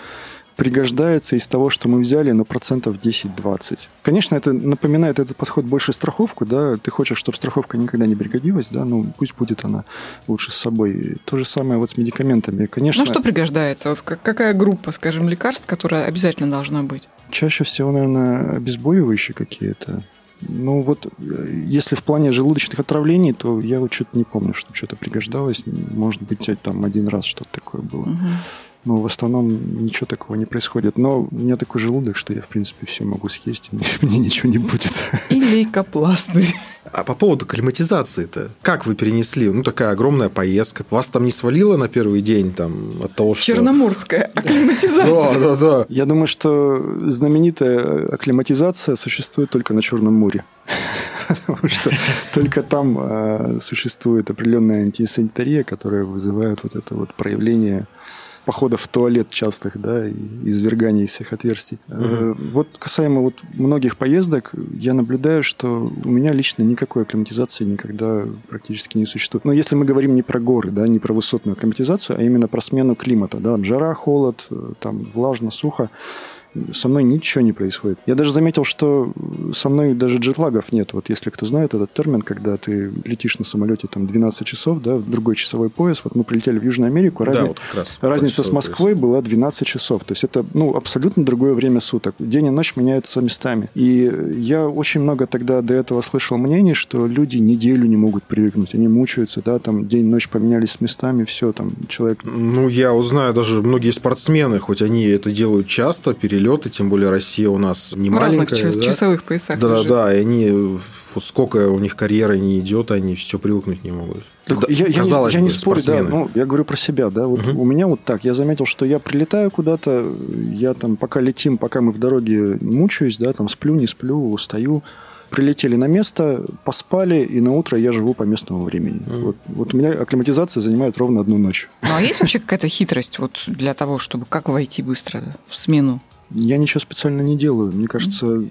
Speaker 4: пригождается из того, что мы взяли, на процентов 10-20. Конечно, это напоминает этот подход больше страховку, да, ты хочешь, чтобы страховка никогда не пригодилась, да, ну пусть будет она лучше с собой. То же самое вот с медикаментами, конечно.
Speaker 2: Ну что пригождается? Вот какая группа, скажем, лекарств, которая обязательно должна быть?
Speaker 4: Чаще всего, наверное, обезболивающие какие-то. Ну вот, если в плане желудочных отравлений, то я вот что-то не помню, что что-то пригождалось. Может быть, там один раз что-то такое было. Угу. Но в основном ничего такого не происходит. Но у меня такой желудок, что я, в принципе, все могу съесть, и мне, мне ничего не будет.
Speaker 2: И лейкопластырь.
Speaker 3: А по поводу климатизации-то, как вы перенесли? Ну, такая огромная поездка. Вас там не свалило на первый день там, от того, что...
Speaker 2: Черноморская акклиматизация.
Speaker 3: Да, да, да.
Speaker 4: Я думаю, что знаменитая акклиматизация существует только на Черном море. Потому что только там а, существует определенная антисанитария, которая вызывает вот это вот проявление походов в туалет частых, да, и изверганий из всех отверстий. Угу. Вот касаемо вот многих поездок, я наблюдаю, что у меня лично никакой акклиматизации никогда практически не существует. Но если мы говорим не про горы, да, не про высотную акклиматизацию, а именно про смену климата, да, жара, холод, э, там влажно, сухо, со мной ничего не происходит. Я даже заметил, что со мной даже джетлагов нет. Вот если кто знает этот термин, когда ты летишь на самолете там 12 часов, да, в другой часовой пояс. Вот мы прилетели в Южную Америку, разни... вот разница с Москвой пояс. была 12 часов. То есть это ну, абсолютно другое время суток. День и ночь меняются местами. И я очень много тогда до этого слышал мнений, что люди неделю не могут привыкнуть. Они мучаются, да, там день и ночь поменялись местами, все, там человек...
Speaker 3: Ну, я узнаю, даже многие спортсмены, хоть они это делают часто, перелетают перелеты, тем более Россия у нас не в маленькая.
Speaker 2: разных да? часовых поясах.
Speaker 3: Да, да, да, и они, вот сколько у них карьера не идет, они все привыкнуть не могут.
Speaker 4: Так да, я, казалось я, не, я не спорю, да, ну, я говорю про себя, да, вот угу. у меня вот так, я заметил, что я прилетаю куда-то, я там, пока летим, пока мы в дороге мучаюсь, да, там сплю, не сплю, устаю, прилетели на место, поспали, и на утро я живу по местному времени. Mm. Вот, вот у меня акклиматизация занимает ровно одну ночь.
Speaker 2: Ну, а есть вообще какая-то хитрость вот для того, чтобы как войти быстро в смену?
Speaker 4: Я ничего специально не делаю. Мне кажется,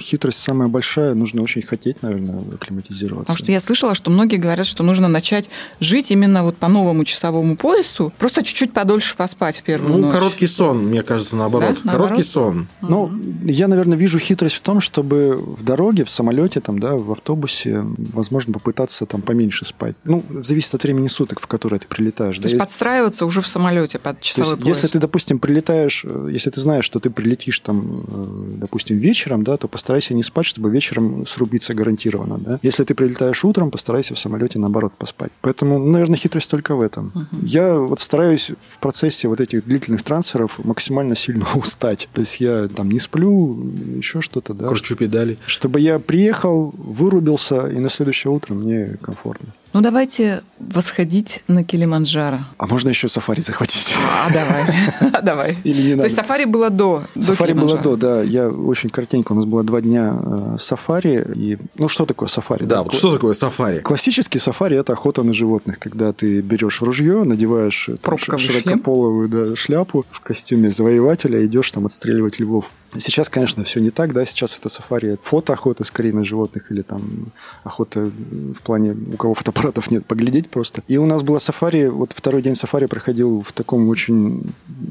Speaker 4: хитрость самая большая. Нужно очень хотеть, наверное, акклиматизироваться.
Speaker 2: Потому что я слышала, что многие говорят, что нужно начать жить именно вот по новому часовому поясу, просто чуть-чуть подольше поспать в первую
Speaker 3: ну,
Speaker 2: ночь.
Speaker 3: короткий сон, мне кажется, наоборот. Да? Короткий наоборот? сон.
Speaker 4: Ну, я, наверное, вижу хитрость в том, чтобы в дороге, в самолете, там, да, в автобусе, возможно, попытаться там поменьше спать. Ну, зависит от времени суток, в которое ты прилетаешь.
Speaker 2: То да? есть подстраиваться уже в самолете под часовой То есть,
Speaker 4: пояс. Если ты, допустим, прилетаешь, э, если ты знаешь, что ты прилетишь там, э, допустим, вечером, да, то постарайся не спать, чтобы вечером срубиться гарантированно, да. Если ты прилетаешь утром, постарайся в самолете, наоборот, поспать. Поэтому, наверное, хитрость только в этом. Uh-huh. Я вот стараюсь в процессе вот этих длительных трансферов максимально сильно устать. То есть я там не сплю, еще что-то, да.
Speaker 3: Кручу педали.
Speaker 4: Чтобы я приехал, вырубился, и на следующее утро мне комфортно.
Speaker 2: Ну, давайте восходить на Килиманджаро.
Speaker 4: А можно еще сафари захватить?
Speaker 2: А, давай. давай. Или не надо? То есть сафари было до
Speaker 4: Сафари было до, да. Я очень коротенько, у нас было два дня э, сафари. И, ну, что такое сафари?
Speaker 3: Да, вот что такое сафари?
Speaker 4: Классический сафари – это охота на животных, когда ты берешь ружье, надеваешь там, широкополовую да, шляпу в костюме завоевателя, идешь там отстреливать львов. Сейчас, конечно, все не так, да, сейчас это сафари, фотоохота скорее на животных или там охота в плане, у кого фотоаппаратов нет, поглядеть просто. И у нас была сафари, вот второй день сафари проходил в таком очень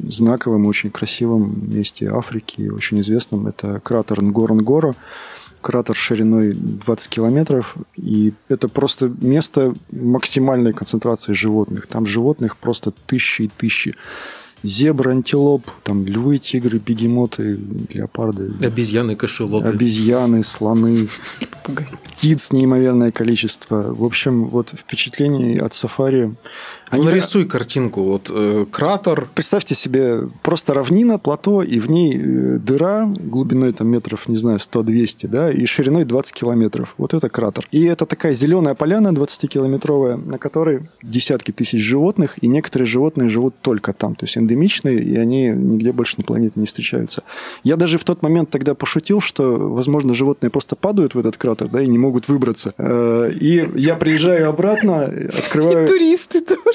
Speaker 4: знаковом, очень красивом месте Африки, очень известном, это кратер Нгоронгоро, кратер шириной 20 километров, и это просто место максимальной концентрации животных. Там животных просто тысячи и тысячи зебры, антилоп, там львы, тигры, бегемоты, леопарды.
Speaker 3: Обезьяны, кашелоты.
Speaker 4: Обезьяны, слоны.
Speaker 2: Попугай.
Speaker 4: Птиц неимоверное количество. В общем, вот впечатлений от сафари
Speaker 3: они Нарисуй картинку. Вот э, кратер.
Speaker 4: Представьте себе просто равнина, плато, и в ней э, дыра глубиной там метров, не знаю, 100-200, да, и шириной 20 километров. Вот это кратер. И это такая зеленая поляна 20-километровая, на которой десятки тысяч животных, и некоторые животные живут только там, то есть эндемичные, и они нигде больше на планете не встречаются. Я даже в тот момент тогда пошутил, что, возможно, животные просто падают в этот кратер, да, и не могут выбраться. Э, и я приезжаю обратно, открываю...
Speaker 2: И туристы тоже.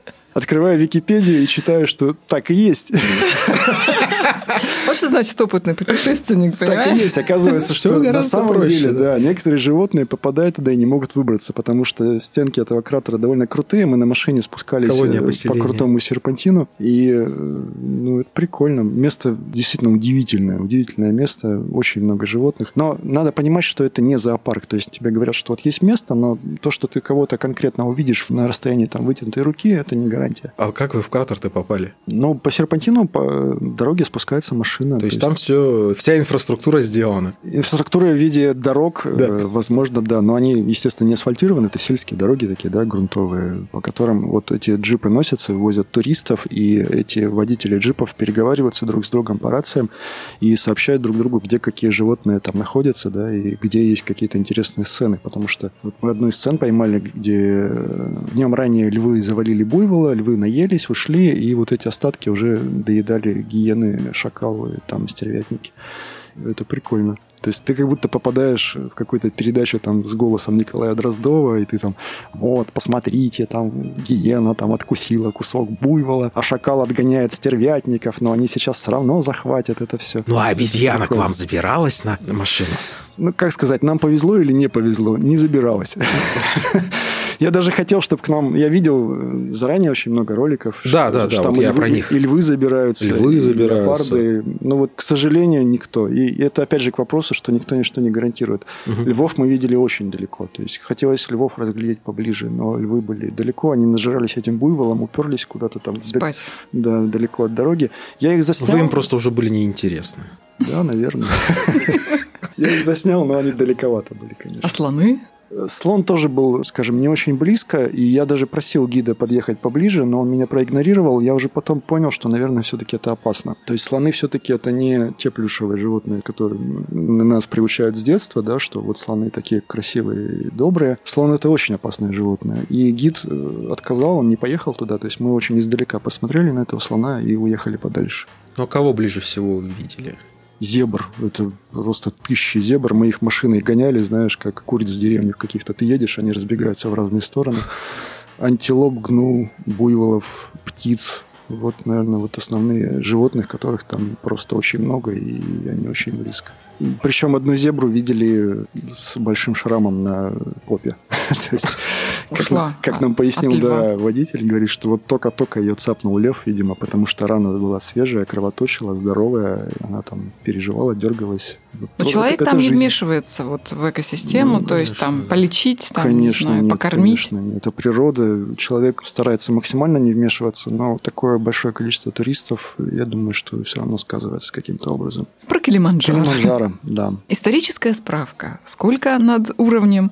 Speaker 4: Открываю Википедию и читаю, что так и есть.
Speaker 2: Вот что значит опытный путешественник, понимаешь?
Speaker 4: Так и есть. Оказывается, что на самом проще, деле, да. да, некоторые животные попадают туда и не могут выбраться, потому что стенки этого кратера довольно крутые. Мы на машине спускались э, по крутому серпантину, и э, ну, это прикольно. Место действительно удивительное. Удивительное место, очень много животных. Но надо понимать, что это не зоопарк. То есть тебе говорят, что вот есть место, но то, что ты кого-то конкретно увидишь на расстоянии там вытянутой руки, это не гарантия.
Speaker 3: А как вы в кратер-то попали?
Speaker 4: Ну, по серпантину по дороге спускается машина.
Speaker 3: То, то есть, есть там все, вся инфраструктура сделана?
Speaker 4: Инфраструктура в виде дорог, да. э, возможно, да. Но они, естественно, не асфальтированы. Это сельские дороги такие, да, грунтовые, по которым вот эти джипы носятся, возят туристов, и эти водители джипов переговариваются друг с другом по рациям и сообщают друг другу, где какие животные там находятся, да, и где есть какие-то интересные сцены. Потому что вот мы одну из сцен поймали, где днем ранее львы завалили буйвола, львы наелись, ушли, и вот эти остатки уже доедали гиены, шакалы, там стервятники. Это прикольно. То есть ты как будто попадаешь в какую-то передачу там с голосом Николая Дроздова, и ты там, вот, посмотрите, там гиена там откусила кусок буйвола, а шакал отгоняет стервятников, но они сейчас все равно захватят это все.
Speaker 3: Ну а обезьяна к вам забиралась на машину?
Speaker 4: Ну, как сказать, нам повезло или не повезло? Не забиралась. Я даже хотел, чтобы к нам... Я видел э, заранее очень много роликов.
Speaker 3: Да, что, да, да, там вот я про них.
Speaker 4: И львы забираются.
Speaker 3: Львы забираются.
Speaker 4: Леопарды. Но вот, к сожалению, никто. И это, опять же, к вопросу, что никто ничто не гарантирует. Угу. Львов мы видели очень далеко. То есть хотелось львов разглядеть поближе, но львы были далеко. Они нажирались этим буйволом, уперлись куда-то там.
Speaker 2: Спать.
Speaker 4: Да, далеко от дороги. Я их заснял.
Speaker 3: Вы им просто уже были неинтересны.
Speaker 4: Да, наверное. Я их заснял, но они далековато были, конечно.
Speaker 2: А слоны?
Speaker 4: Слон тоже был, скажем, не очень близко, и я даже просил гида подъехать поближе, но он меня проигнорировал. Я уже потом понял, что, наверное, все-таки это опасно. То есть слоны все-таки это не те плюшевые животные, которые нас приучают с детства, да, что вот слоны такие красивые и добрые. Слон это очень опасное животное. И гид э, отказал, он не поехал туда. То есть мы очень издалека посмотрели на этого слона и уехали подальше.
Speaker 3: Ну а кого ближе всего вы видели?
Speaker 4: Зебр. Это просто тысячи зебр. Мы их машиной гоняли, знаешь, как куриц в деревнях каких-то. Ты едешь, они разбегаются в разные стороны. Антилоп, гну, буйволов, птиц. Вот, наверное, вот основные животных, которых там просто очень много, и они очень близко. Причем одну зебру видели с большим шрамом на попе. То есть,
Speaker 2: Ушла.
Speaker 4: Как, как нам пояснил да, водитель, говорит, что вот только-только ее цапнул лев, видимо, потому что рана была свежая, кровоточила, здоровая, она там переживала, дергалась.
Speaker 2: Вот Но человек там не жизнь. вмешивается вот в экосистему, ну, то есть там полечить, там, конечно, не знаю, нет, покормить.
Speaker 4: Конечно, нет. Это природа. Человек старается максимально не вмешиваться, но такое большое количество туристов, я думаю, что все равно сказывается каким-то образом.
Speaker 2: Про Килиманджаро.
Speaker 4: Килиманджаро, да.
Speaker 2: Историческая справка. Сколько над уровнем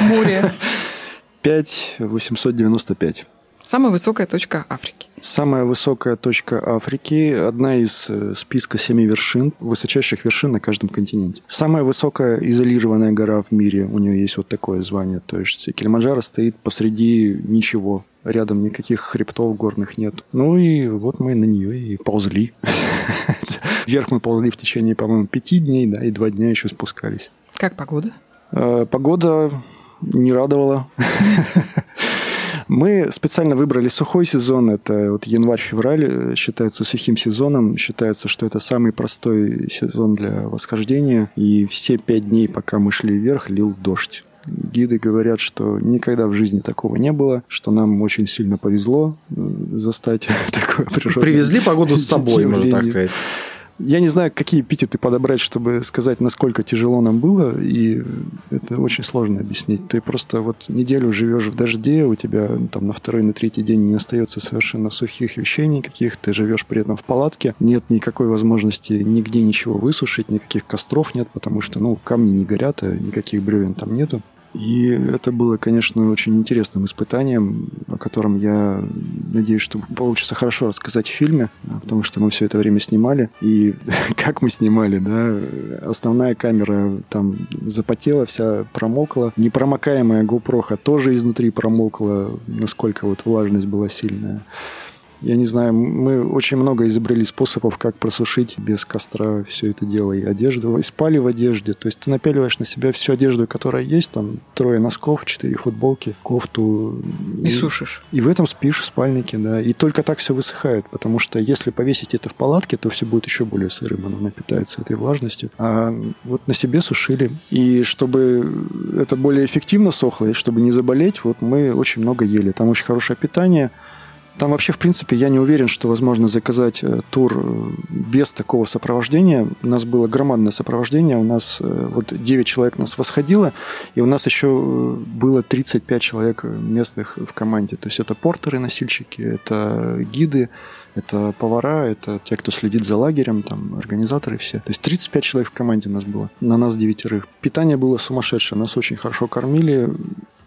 Speaker 2: моря?
Speaker 4: 5 895.
Speaker 2: Самая высокая точка Африки.
Speaker 4: Самая высокая точка Африки – одна из э, списка семи вершин, высочайших вершин на каждом континенте. Самая высокая изолированная гора в мире, у нее есть вот такое звание. То есть Килиманджаро стоит посреди ничего, рядом никаких хребтов горных нет. Ну и вот мы на нее и ползли. Вверх мы ползли в течение, по-моему, пяти дней, да, и два дня еще спускались.
Speaker 2: Как погода?
Speaker 4: Э, погода не радовала. Мы специально выбрали сухой сезон. Это вот январь-февраль э, считается сухим сезоном. Считается, что это самый простой сезон для восхождения. И все пять дней, пока мы шли вверх, лил дождь. Гиды говорят, что никогда в жизни такого не было, что нам очень сильно повезло э, застать такое природное
Speaker 3: Привезли погоду с собой, можно так сказать.
Speaker 4: Я не знаю, какие эпитеты подобрать, чтобы сказать, насколько тяжело нам было, и это очень сложно объяснить. Ты просто вот неделю живешь в дожде, у тебя ну, там на второй, на третий день не остается совершенно сухих вещей никаких, ты живешь при этом в палатке, нет никакой возможности нигде ничего высушить, никаких костров нет, потому что, ну, камни не горят, а никаких бревен там нету. И это было, конечно, очень интересным испытанием, о котором я надеюсь, что получится хорошо рассказать в фильме, а, потому что мы все это время снимали. И как мы снимали, да, основная камера там запотела, вся промокла. Непромокаемая GoPro тоже изнутри промокла, насколько вот влажность была сильная. Я не знаю, мы очень много изобрели способов, как просушить без костра все это дело. И одежду, и спали в одежде. То есть ты напяливаешь на себя всю одежду, которая есть, там трое носков, четыре футболки, кофту.
Speaker 2: И сушишь.
Speaker 4: И в этом спишь в спальнике, да. И только так все высыхает, потому что если повесить это в палатке, то все будет еще более сырым, оно напитается этой влажностью. А вот на себе сушили. И чтобы это более эффективно сохло, и чтобы не заболеть, вот мы очень много ели. Там очень хорошее питание. Там вообще, в принципе, я не уверен, что возможно заказать э, тур э, без такого сопровождения. У нас было громадное сопровождение. У нас э, вот 9 человек нас восходило, и у нас еще было 35 человек местных в команде. То есть это портеры, носильщики, это гиды, это повара, это те, кто следит за лагерем, там, организаторы все. То есть 35 человек в команде у нас было, на нас девятерых. Питание было сумасшедшее, нас очень хорошо кормили,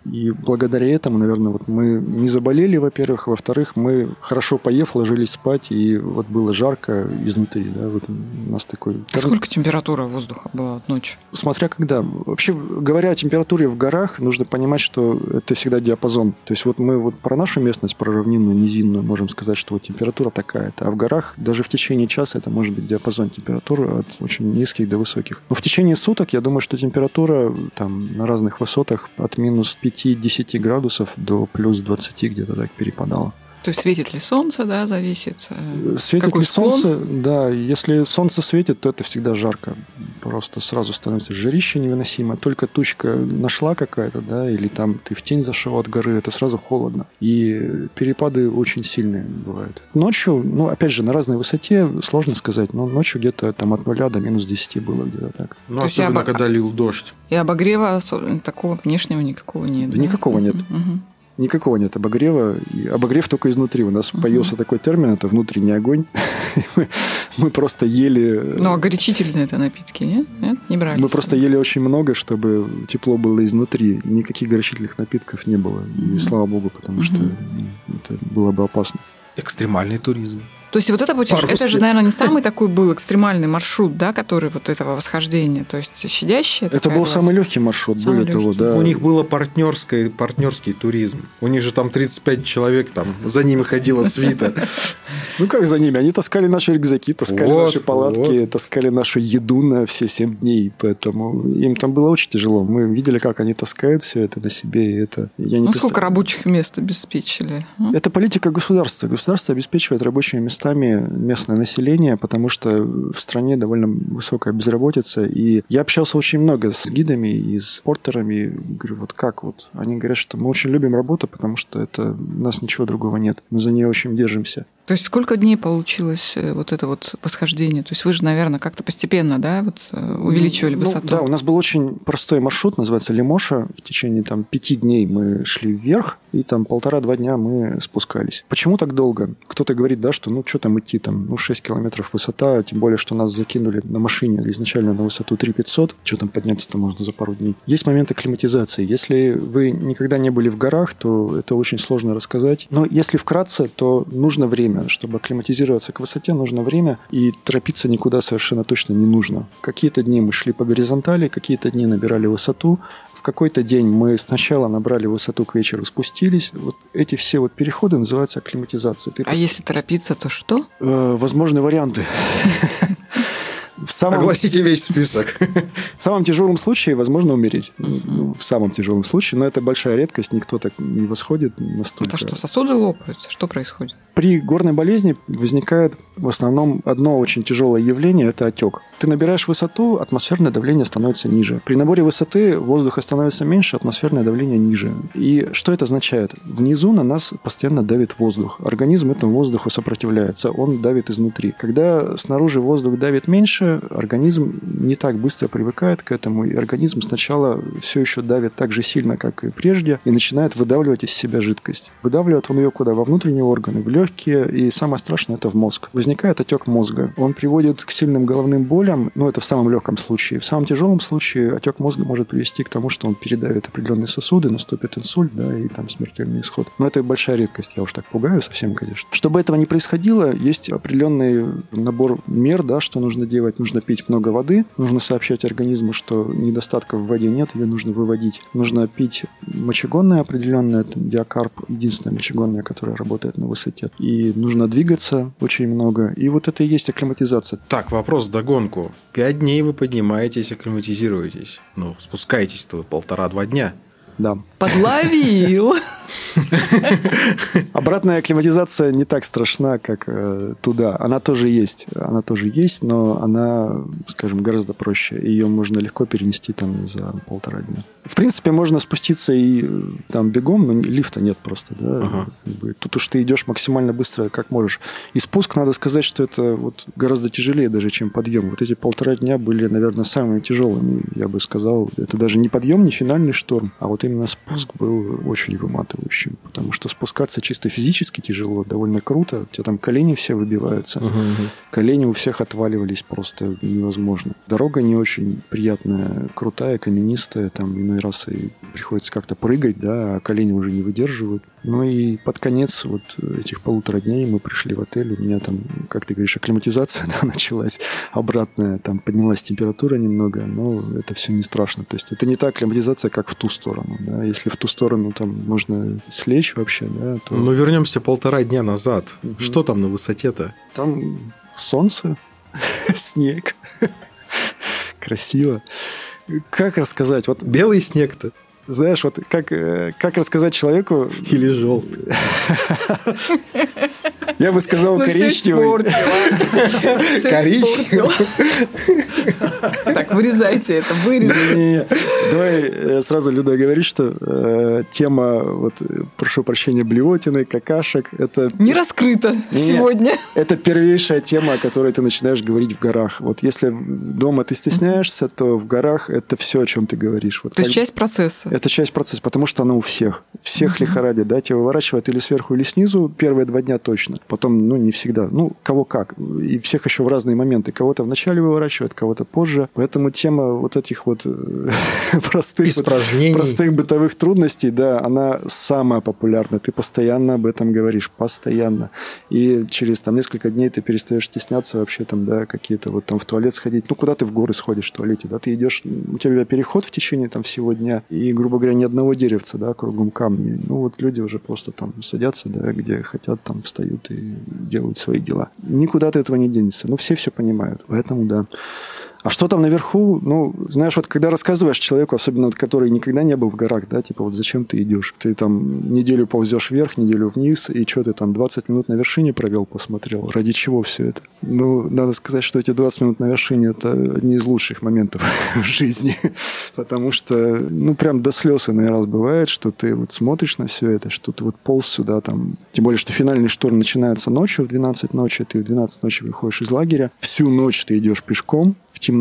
Speaker 4: и благодаря этому, наверное, вот мы не заболели, во-первых, во-вторых, мы хорошо поев, ложились спать, и вот было жарко изнутри, да, вот у нас такой...
Speaker 2: Сколько температура воздуха была от ночи?
Speaker 4: Смотря когда. Вообще, говоря о температуре в горах, нужно понимать, что это всегда диапазон. То есть вот мы вот про нашу местность, про равнинную, низинную, можем сказать, что вот температура такая-то. А в горах даже в течение часа это может быть диапазон температуры от очень низких до высоких. Но в течение суток я думаю, что температура там на разных высотах от минус 5-10 градусов до плюс 20 где-то так перепадала.
Speaker 2: То есть светит ли солнце, да, зависит. э,
Speaker 4: Светит
Speaker 2: какой
Speaker 4: ли
Speaker 2: склон?
Speaker 4: солнце? Да, если солнце светит, то это всегда жарко. Просто сразу становится жарище невыносимо. Только тучка нашла какая-то, да, или там ты в тень зашел от горы, это сразу холодно. И перепады очень сильные бывают. Ночью, ну, опять же, на разной высоте, сложно сказать, но ночью где-то там от нуля до минус 10 было где-то так.
Speaker 3: Ну,
Speaker 2: То есть
Speaker 3: особенно,
Speaker 2: я бы-
Speaker 3: когда лил дождь.
Speaker 2: И обогрева такого внешнего никакого нет.
Speaker 4: Да никакого нет.
Speaker 2: Мгм.
Speaker 4: Никакого нет обогрева. И обогрев только изнутри. У нас
Speaker 2: Мгм.
Speaker 4: появился такой термин, это внутренний огонь. Мы- просто ели...
Speaker 2: Ну, а горячительные это напитки, нет? Нет? Не брали.
Speaker 4: Мы просто ели очень много, чтобы тепло было изнутри. Никаких горячительных напитков не было. И слава богу, потому что это было бы опасно.
Speaker 3: Экстремальный туризм.
Speaker 2: То есть вот это путешествие, это же, наверное, не самый такой был экстремальный маршрут, да, который вот этого восхождения. То есть щадящая
Speaker 4: Это был
Speaker 2: была-
Speaker 4: самый легкий маршрут,
Speaker 2: Самый
Speaker 4: более того,
Speaker 2: легкий.
Speaker 4: да.
Speaker 3: У них было партнерский, партнерский туризм. У них же там 35 человек, там за ними ходила свита.
Speaker 4: Ну как за ними? Они таскали наши рюкзаки, таскали наши палатки, таскали нашу еду на все семь дней. Поэтому им там было очень тяжело. Мы видели, как они таскают все это на себе. И это я не
Speaker 2: Ну, сколько рабочих мест обеспечили? а?
Speaker 4: Это политика государства. Государство обеспечивает рабочими местами местное население, потому что в стране довольно высокая безработица. И я общался очень много с гидами и с портерами. Говорю, вот как вот? Они говорят, что мы очень любим работу, потому что это у нас ничего другого нет. Мы за нее очень держимся.
Speaker 2: То есть сколько дней получилось э, вот это вот восхождение? То есть вы же, наверное, как-то постепенно, да, вот э, увеличивали
Speaker 4: Ну,
Speaker 2: высоту?
Speaker 4: да, у нас был очень простой маршрут, называется Лемоша. В течение там пяти дней мы шли вверх, и там полтора-два дня мы спускались. Почему так долго? Кто-то говорит, да, что ну что там идти, там, ну 6 километров высота, тем более, что нас закинули на машине изначально на высоту 3500, что там подняться-то можно за пару дней. Есть момент акклиматизации. Если вы никогда не были в горах, то это очень сложно рассказать. Но если вкратце, то нужно время. Чтобы акклиматизироваться к высоте, нужно время, и торопиться никуда совершенно точно не нужно. Какие-то дни мы шли по горизонтали, какие-то дни набирали высоту, в какой-то день мы сначала набрали высоту, к вечеру спустились. Вот эти все вот переходы называются акклиматизацией. Ты
Speaker 2: А если торопиться, то что?
Speaker 4: Э, возможны варианты. Самом,
Speaker 3: Огласите весь список.
Speaker 4: в самом тяжелом случае возможно умереть. Ну, В самом тяжелом случае, но это большая редкость, никто так не восходит настолько.
Speaker 2: Это что, сосуды лопаются? Что происходит?
Speaker 4: При горной болезни возникает в основном одно очень тяжелое явление – это отек. Ты набираешь высоту, атмосферное давление становится ниже. При наборе высоты воздуха становится меньше, атмосферное давление ниже. И что это означает? Внизу на нас постоянно давит воздух. Организм этому воздуху сопротивляется, он давит изнутри. Когда снаружи воздух давит меньше, организм не так быстро привыкает к этому, и организм сначала все еще давит так же сильно, как и прежде, и начинает выдавливать из себя жидкость. Выдавливает он ее куда? Во внутренние органы, в легкие, и самое страшное – это в мозг. Возникает отек мозга. Он приводит к сильным головным болям, ну, это в самом легком случае. В самом тяжелом случае отек мозга может привести к тому, что он передавит определенные сосуды, наступит инсульт, да, и там смертельный исход. Но это большая редкость, я уж так пугаю совсем, конечно. Чтобы этого не происходило, есть определенный набор мер, да, что нужно делать. Нужно пить много воды, нужно сообщать организму, что недостатка в воде нет, ее нужно выводить. Нужно пить мочегонное определенное, это диакарп, единственное мочегонное, которое работает на высоте. И нужно двигаться очень много. И вот это и есть акклиматизация.
Speaker 3: Так, вопрос догонку. Пять дней вы поднимаетесь, акклиматизируетесь. Ну, спускаетесь-то вы полтора-два дня.
Speaker 4: Да.
Speaker 2: Подловил.
Speaker 4: Обратная акклиматизация не так страшна, как э, туда. Она тоже есть. Она тоже есть, но она, скажем, гораздо проще. Ее можно легко перенести там за полтора дня. В принципе, можно спуститься и э, там бегом, но лифта нет просто. Да?
Speaker 3: Ага.
Speaker 4: Тут уж ты идешь максимально быстро, как можешь. И спуск, надо сказать, что это вот гораздо тяжелее даже, чем подъем. Вот эти полтора дня были, наверное, самыми тяжелыми, я бы сказал. Это даже не подъем, не финальный шторм, а вот именно спуск был очень выматывающим. Потому что спускаться чисто физически тяжело, довольно круто. У тебя там колени все выбиваются. Колени у всех отваливались просто невозможно. Дорога не очень приятная, крутая, каменистая. Там иной раз и приходится как-то прыгать, да, а колени уже не выдерживают. Ну и под конец вот этих полутора дней мы пришли в отель. У меня там, как ты говоришь, акклиматизация да, началась обратная. Там поднялась температура немного, но это все не страшно. То есть это не та акклиматизация, как в ту сторону. Да. Если в ту сторону там можно слечь вообще, да, то
Speaker 3: Ну, вернемся полтора дня назад.
Speaker 4: Мгм.
Speaker 3: Что там на высоте-то?
Speaker 4: там солнце, снег. Красиво. Как рассказать? Вот
Speaker 3: Белый снег-то?
Speaker 4: Знаешь, вот как, э, как рассказать человеку,
Speaker 3: Или желтый?
Speaker 4: я бы сказал
Speaker 2: Ну,
Speaker 4: коричневый.
Speaker 3: Коричневый.
Speaker 2: Так, вырезайте это, вырезайте.
Speaker 4: Давай э, сразу, Люда, говорить, что э, тема, вот, прошу прощения, блевотины, какашек, это,
Speaker 2: Не раскрыто сегодня.
Speaker 4: это первейшая тема, о которой ты начинаешь говорить в горах. Вот если дома ты стесняешься, то в горах это все, о чем ты говоришь.
Speaker 2: То есть часть процесса.
Speaker 4: Это часть процесса, потому что оно у всех. Всех лихорадит, да, тебя выворачивают или сверху, или снизу, первые два дня точно. Потом, ну, не всегда. Ну, кого как. И всех еще в разные моменты. Кого-то вначале выворачивают, кого-то позже. Поэтому тема вот этих вот э, простых,
Speaker 3: Испражнений.
Speaker 4: простых бытовых трудностей, да, она самая популярная. Ты постоянно об этом говоришь, постоянно. И через там несколько дней ты перестаешь стесняться вообще там, да, какие-то вот там в туалет сходить. Ну, куда ты в горы сходишь в туалете, да, ты идешь, у тебя переход в течение там всего дня, и, грубо говоря, ни одного деревца, да, кругом камни. Ну, вот люди уже просто там садятся, да, где хотят, там встают и делают свои дела. Никуда ты этого не денешься. Ну, все все понимают. Поэтому, да. А что там наверху? Ну, знаешь, вот когда рассказываешь человеку, особенно вот, который никогда не был в горах, да, типа вот зачем ты идешь? Ты там неделю ползешь вверх, неделю вниз, и что ты там 20 минут на вершине провел, посмотрел? Ради чего все это? Ну, надо сказать, что эти 20 минут на вершине это одни из лучших моментов в жизни. Потому что, ну, прям до слез иной раз бывает, что ты вот смотришь на все это, что ты вот полз сюда там. Тем более, что финальный шторм начинается ночью в 12 ночи, ты в 12 ночи выходишь из лагеря. Всю ночь ты идешь пешком, в темноте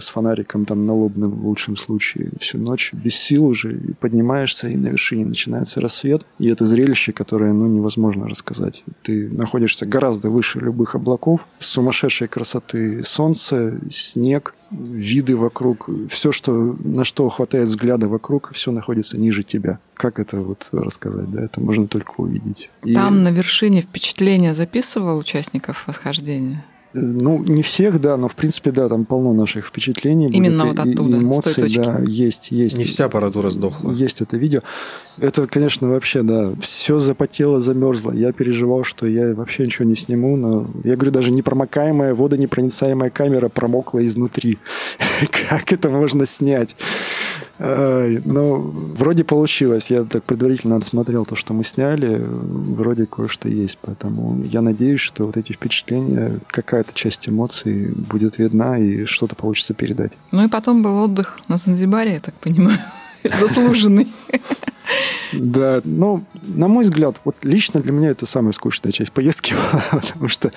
Speaker 4: с фонариком там налобным в лучшем случае всю ночь без сил уже и поднимаешься и на вершине начинается рассвет. И это зрелище которое ну невозможно рассказать. Ты находишься гораздо выше любых облаков. Сумасшедшей красоты солнце снег виды вокруг. Все что на что хватает взгляда вокруг все находится ниже тебя. Как это вот рассказать да? Это можно только увидеть. И-
Speaker 2: Там на вершине впечатления записывал участников восхождения?
Speaker 4: Ну, не всех, да, но в принципе, да, там полно наших впечатлений.
Speaker 2: Именно
Speaker 4: будет,
Speaker 2: вот оттуда,
Speaker 4: и
Speaker 2: с той
Speaker 4: эмоций,
Speaker 2: точки.
Speaker 4: да, есть, есть.
Speaker 3: Не вся аппаратура сдохла.
Speaker 4: Есть это видео. Это, конечно, вообще, да, все запотело, замерзло. Я переживал, что я вообще ничего не сниму, но я говорю, даже непромокаемая, водонепроницаемая камера промокла изнутри. Как это можно снять? Ну, вроде получилось. Я так предварительно отсмотрел то, что мы сняли. Вроде кое-что есть. Поэтому я надеюсь, что вот эти впечатления, какая-то часть эмоций будет видна и что-то получится передать.
Speaker 2: Ну и потом был отдых на Занзибаре, я так понимаю. Заслуженный.
Speaker 4: Да, ну, на мой взгляд, вот лично для меня это самая скучная часть поездки была, потому что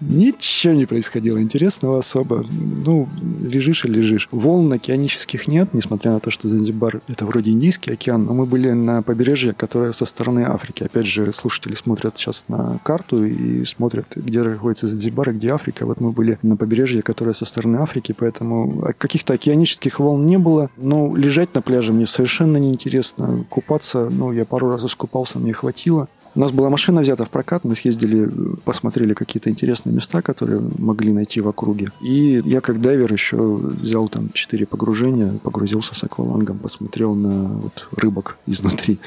Speaker 4: ничего не происходило интересного особо. Ну, лежишь и лежишь. Волн океанических нет, несмотря на то, что Занзибар – это вроде Индийский океан, но мы были на побережье, которое со стороны Африки. Опять же, слушатели смотрят сейчас на карту и смотрят, где находится Занзибар и где Африка. Вот мы были на побережье, которое со стороны Африки, поэтому каких-то океанических волн не было. Но лежать на пляже мне совершенно неинтересно. Купаться, ну, я пару раз искупался, мне хватило. У нас была машина взята в прокат, мы съездили, посмотрели какие-то интересные места, которые могли найти в округе. И я как дайвер еще взял там четыре погружения, погрузился с аквалангом, посмотрел на вот рыбок изнутри.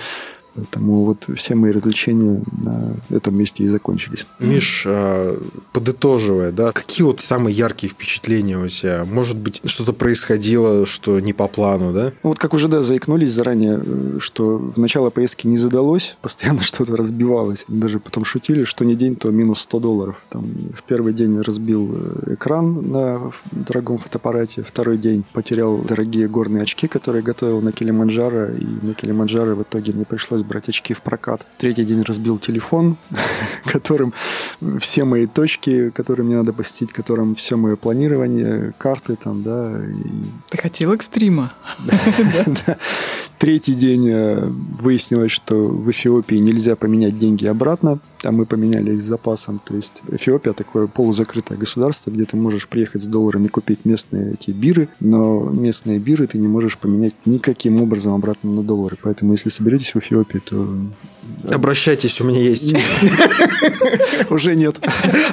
Speaker 4: Поэтому вот все мои развлечения на этом месте и закончились.
Speaker 3: Миш, а, подытоживая, да, какие вот самые яркие впечатления у тебя? Может быть, что-то происходило, что не по плану, да?
Speaker 4: Ну, Вот как уже, да, заикнулись заранее, э, что в начало поездки не задалось, постоянно что-то разбивалось. Даже потом шутили, что не день, то минус 100 долларов. Там в первый день разбил э, экран на дорогом фотоаппарате, второй день потерял дорогие горные очки, которые готовил на Килиманджаро, и на Килиманджаро в итоге мне пришлось брать очки в прокат. Третий день разбил телефон, которым все мои точки, которые мне надо посетить, которым все мое планирование, карты там, да, и
Speaker 2: Ты хотел экстрима.
Speaker 4: Третий день э, выяснилось, что в Эфиопии нельзя поменять деньги обратно, а мы поменяли с запасом. То есть Эфиопия такое полузакрытое государство, где ты можешь приехать с долларами купить местные эти биры, но местные биры ты не можешь поменять никаким образом обратно на доллары. Поэтому если соберетесь в Эфиопии, то
Speaker 3: Обращайтесь, у меня есть.
Speaker 4: уже нет.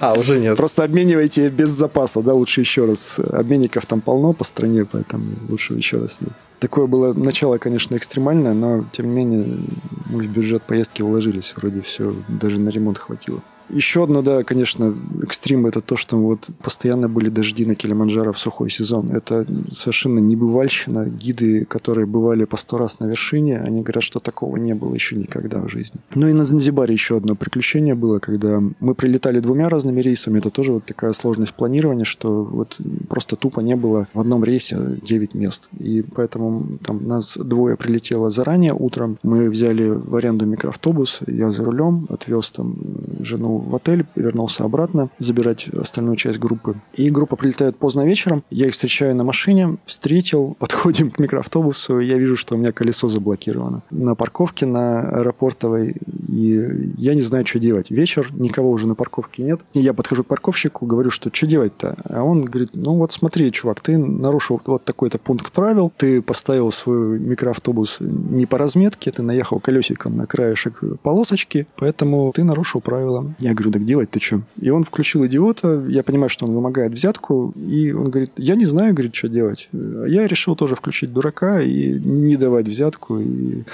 Speaker 3: А, уже нет.
Speaker 4: Просто обменивайте без запаса, да, лучше еще раз. Обменников там полно по стране, поэтому лучше еще раз. Такое было начало, конечно, экстремальное, но тем не менее мы в бюджет поездки уложились. Вроде все, даже на ремонт хватило. Еще одно, да, конечно, экстрим это то, что вот постоянно были дожди на Килиманджаро в сухой сезон. Это совершенно небывальщина. Гиды, которые бывали по сто раз на вершине, они говорят, что такого не было еще никогда в жизни. Ну и на Занзибаре еще одно приключение было, когда мы прилетали двумя разными рейсами. Это тоже вот такая сложность планирования, что вот просто тупо не было в одном рейсе 9 мест. И поэтому там нас двое прилетело заранее утром. Мы взяли в аренду микроавтобус, я за рулем, отвез там жену в отель, вернулся обратно забирать остальную часть группы. И группа прилетает поздно вечером, я их встречаю на машине, встретил, подходим к микроавтобусу, я вижу, что у меня колесо заблокировано. На парковке на аэропортовой, и я не знаю, что делать. Вечер, никого уже на парковке нет. И я подхожу к парковщику, говорю, что что делать-то? А он говорит, ну вот смотри, чувак, ты нарушил вот такой-то пункт правил, ты поставил свой микроавтобус не по разметке, ты наехал колесиком на краешек полосочки, поэтому ты нарушил правила. Я говорю, так делать ты что? И он включил идиота, я понимаю, что он вымогает взятку, и он говорит, я не знаю, говорит, что делать. Я решил тоже включить дурака и не давать взятку, и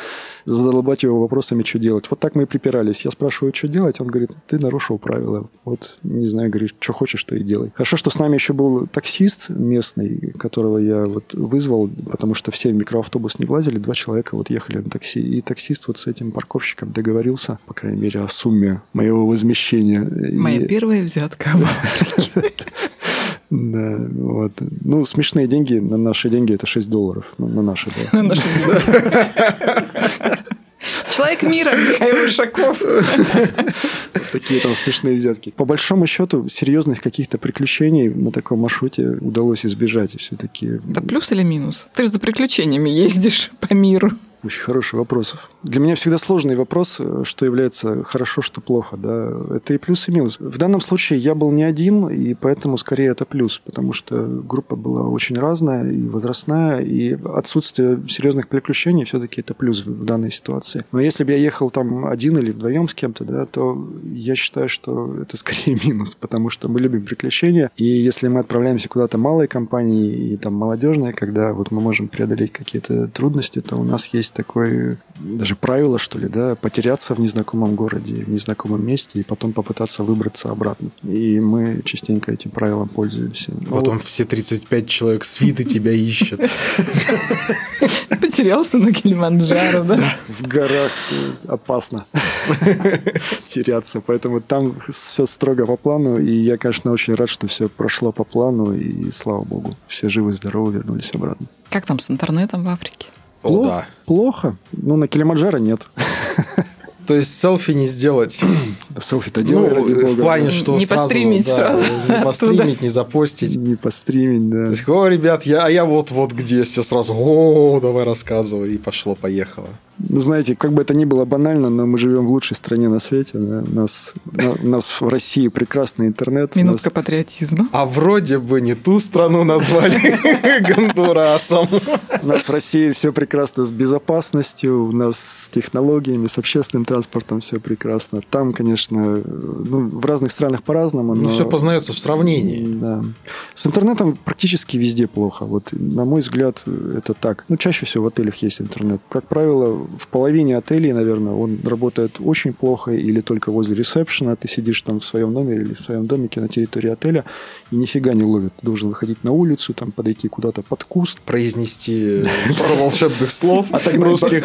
Speaker 4: задолбать его вопросами, что делать. Вот так мы и припирались. Я спрашиваю, что делать, он говорит, ты нарушил правила. Вот, не знаю, говорит, что хочешь, то и делай. Хорошо, что с нами еще был таксист местный, которого я вот вызвал, потому что все в микроавтобус не влазили, два человека вот ехали на такси, и таксист вот с этим парковщиком договорился, по крайней мере, о сумме моего возмещения.
Speaker 2: Моя
Speaker 4: И-
Speaker 2: первая взятка в Африке.
Speaker 4: Да, вот. Ну, смешные деньги, на наши деньги это 6 долларов. Ну, на наши, да.
Speaker 2: На нашем Человек мира Михаил Ишаков.
Speaker 4: Такие там смешные взятки. По большому счету, серьезных каких-то приключений на таком маршруте удалось избежать. И все-таки
Speaker 2: Это плюс или минус? Ты же за приключениями ездишь по миру.
Speaker 4: Очень хороший вопрос. Для меня всегда сложный вопрос, э, что является хорошо, что плохо. Да? Это и плюс, и минус. В данном случае я был не один, и поэтому скорее это плюс, потому что группа была очень разная и возрастная, и отсутствие серьезных приключений все-таки это плюс в данной ситуации. Но если бы я ехал там один или вдвоем с кем-то, да, то я считаю, что это скорее минус, потому что мы любим приключения, и если мы отправляемся куда-то малой компанией и там молодежной, когда вот мы можем преодолеть какие-то трудности, то у нас есть такой даже правило, что ли, да, потеряться в незнакомом городе, в незнакомом месте и потом попытаться выбраться обратно. И мы частенько этим правилом пользуемся.
Speaker 3: Потом вот. все 35 человек свиты тебя ищут.
Speaker 2: Потерялся на Килиманджаро, да?
Speaker 4: В горах опасно теряться, поэтому там все строго по плану, и я, конечно, очень рад, что все прошло по плану, и слава богу, все живы, здоровы, вернулись обратно.
Speaker 2: Как там с интернетом в Африке?
Speaker 3: О, да.
Speaker 4: Плохо. Ну, на Килиманджаро нет.
Speaker 3: То есть селфи не сделать.
Speaker 4: Селфи-то делай, ну, ради бога.
Speaker 3: В плане, что
Speaker 2: не
Speaker 3: сразу,
Speaker 2: постримить
Speaker 3: да,
Speaker 2: сразу.
Speaker 3: Не постримить, не запостить.
Speaker 4: Не постримить, да.
Speaker 3: То есть, о, ребят, я, а я вот-вот где, все сразу, о, давай рассказывай, и пошло-поехало.
Speaker 4: Ну, знаете, как бы это ни было банально, но мы живем в лучшей стране на свете. Да? У, нас, у нас в России прекрасный интернет.
Speaker 2: Минутка
Speaker 4: нас...
Speaker 2: патриотизма.
Speaker 3: А вроде бы не ту страну назвали Гондурасом.
Speaker 4: У нас в России все прекрасно с безопасностью, у нас с технологиями, с общественным транспортом все прекрасно. Там, конечно, ну, в разных странах по-разному.
Speaker 3: Ну,
Speaker 4: но...
Speaker 3: все познается в сравнении.
Speaker 4: Да. С интернетом практически везде плохо. Вот, на мой взгляд, это так. Ну, чаще всего в отелях есть интернет. Как правило, в половине отелей, наверное, он работает очень плохо или только возле ресепшена. Ты сидишь там в своем номере или в своем домике на территории отеля и нифига не ловит. Ты должен выходить на улицу, там подойти куда-то под куст.
Speaker 3: Произнести пару волшебных слов русских.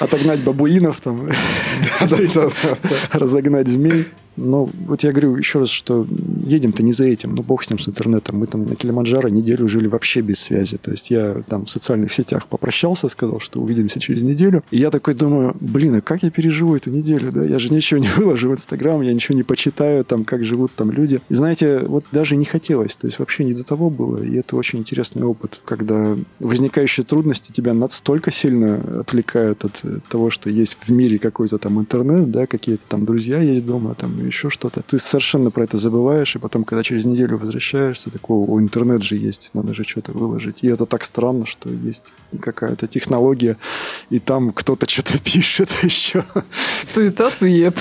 Speaker 4: Отогнать бабуинов там. Разогнать змей. Но вот я говорю еще раз, что едем-то не за этим, ну бог с ним, с интернетом. Мы там на Килиманджаро неделю жили вообще без связи. То есть я там в социальных сетях попрощался, сказал, что увидимся через неделю. И я такой думаю, блин, а как я переживу эту неделю, да? Я же ничего не выложу в Инстаграм, я ничего не почитаю, там, как живут там люди. И знаете, вот даже не хотелось, то есть вообще не до того было. И это очень интересный опыт, когда возникающие трудности тебя настолько сильно отвлекают от того, что есть в мире какой-то там интернет, да, какие-то там друзья есть дома, там еще что-то. Ты совершенно про это забываешь, и потом, когда через неделю возвращаешься, такого, о, интернет же есть, надо же что-то выложить. И это так странно, что есть какая-то технология, и там кто-то что-то пишет еще.
Speaker 2: Суета-сует.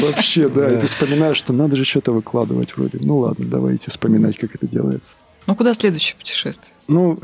Speaker 4: Вообще, да. И ты вспоминаешь, что надо же что-то выкладывать вроде. Ну ладно, давайте вспоминать, как это делается.
Speaker 2: Ну, куда следующее путешествие?
Speaker 4: Ну,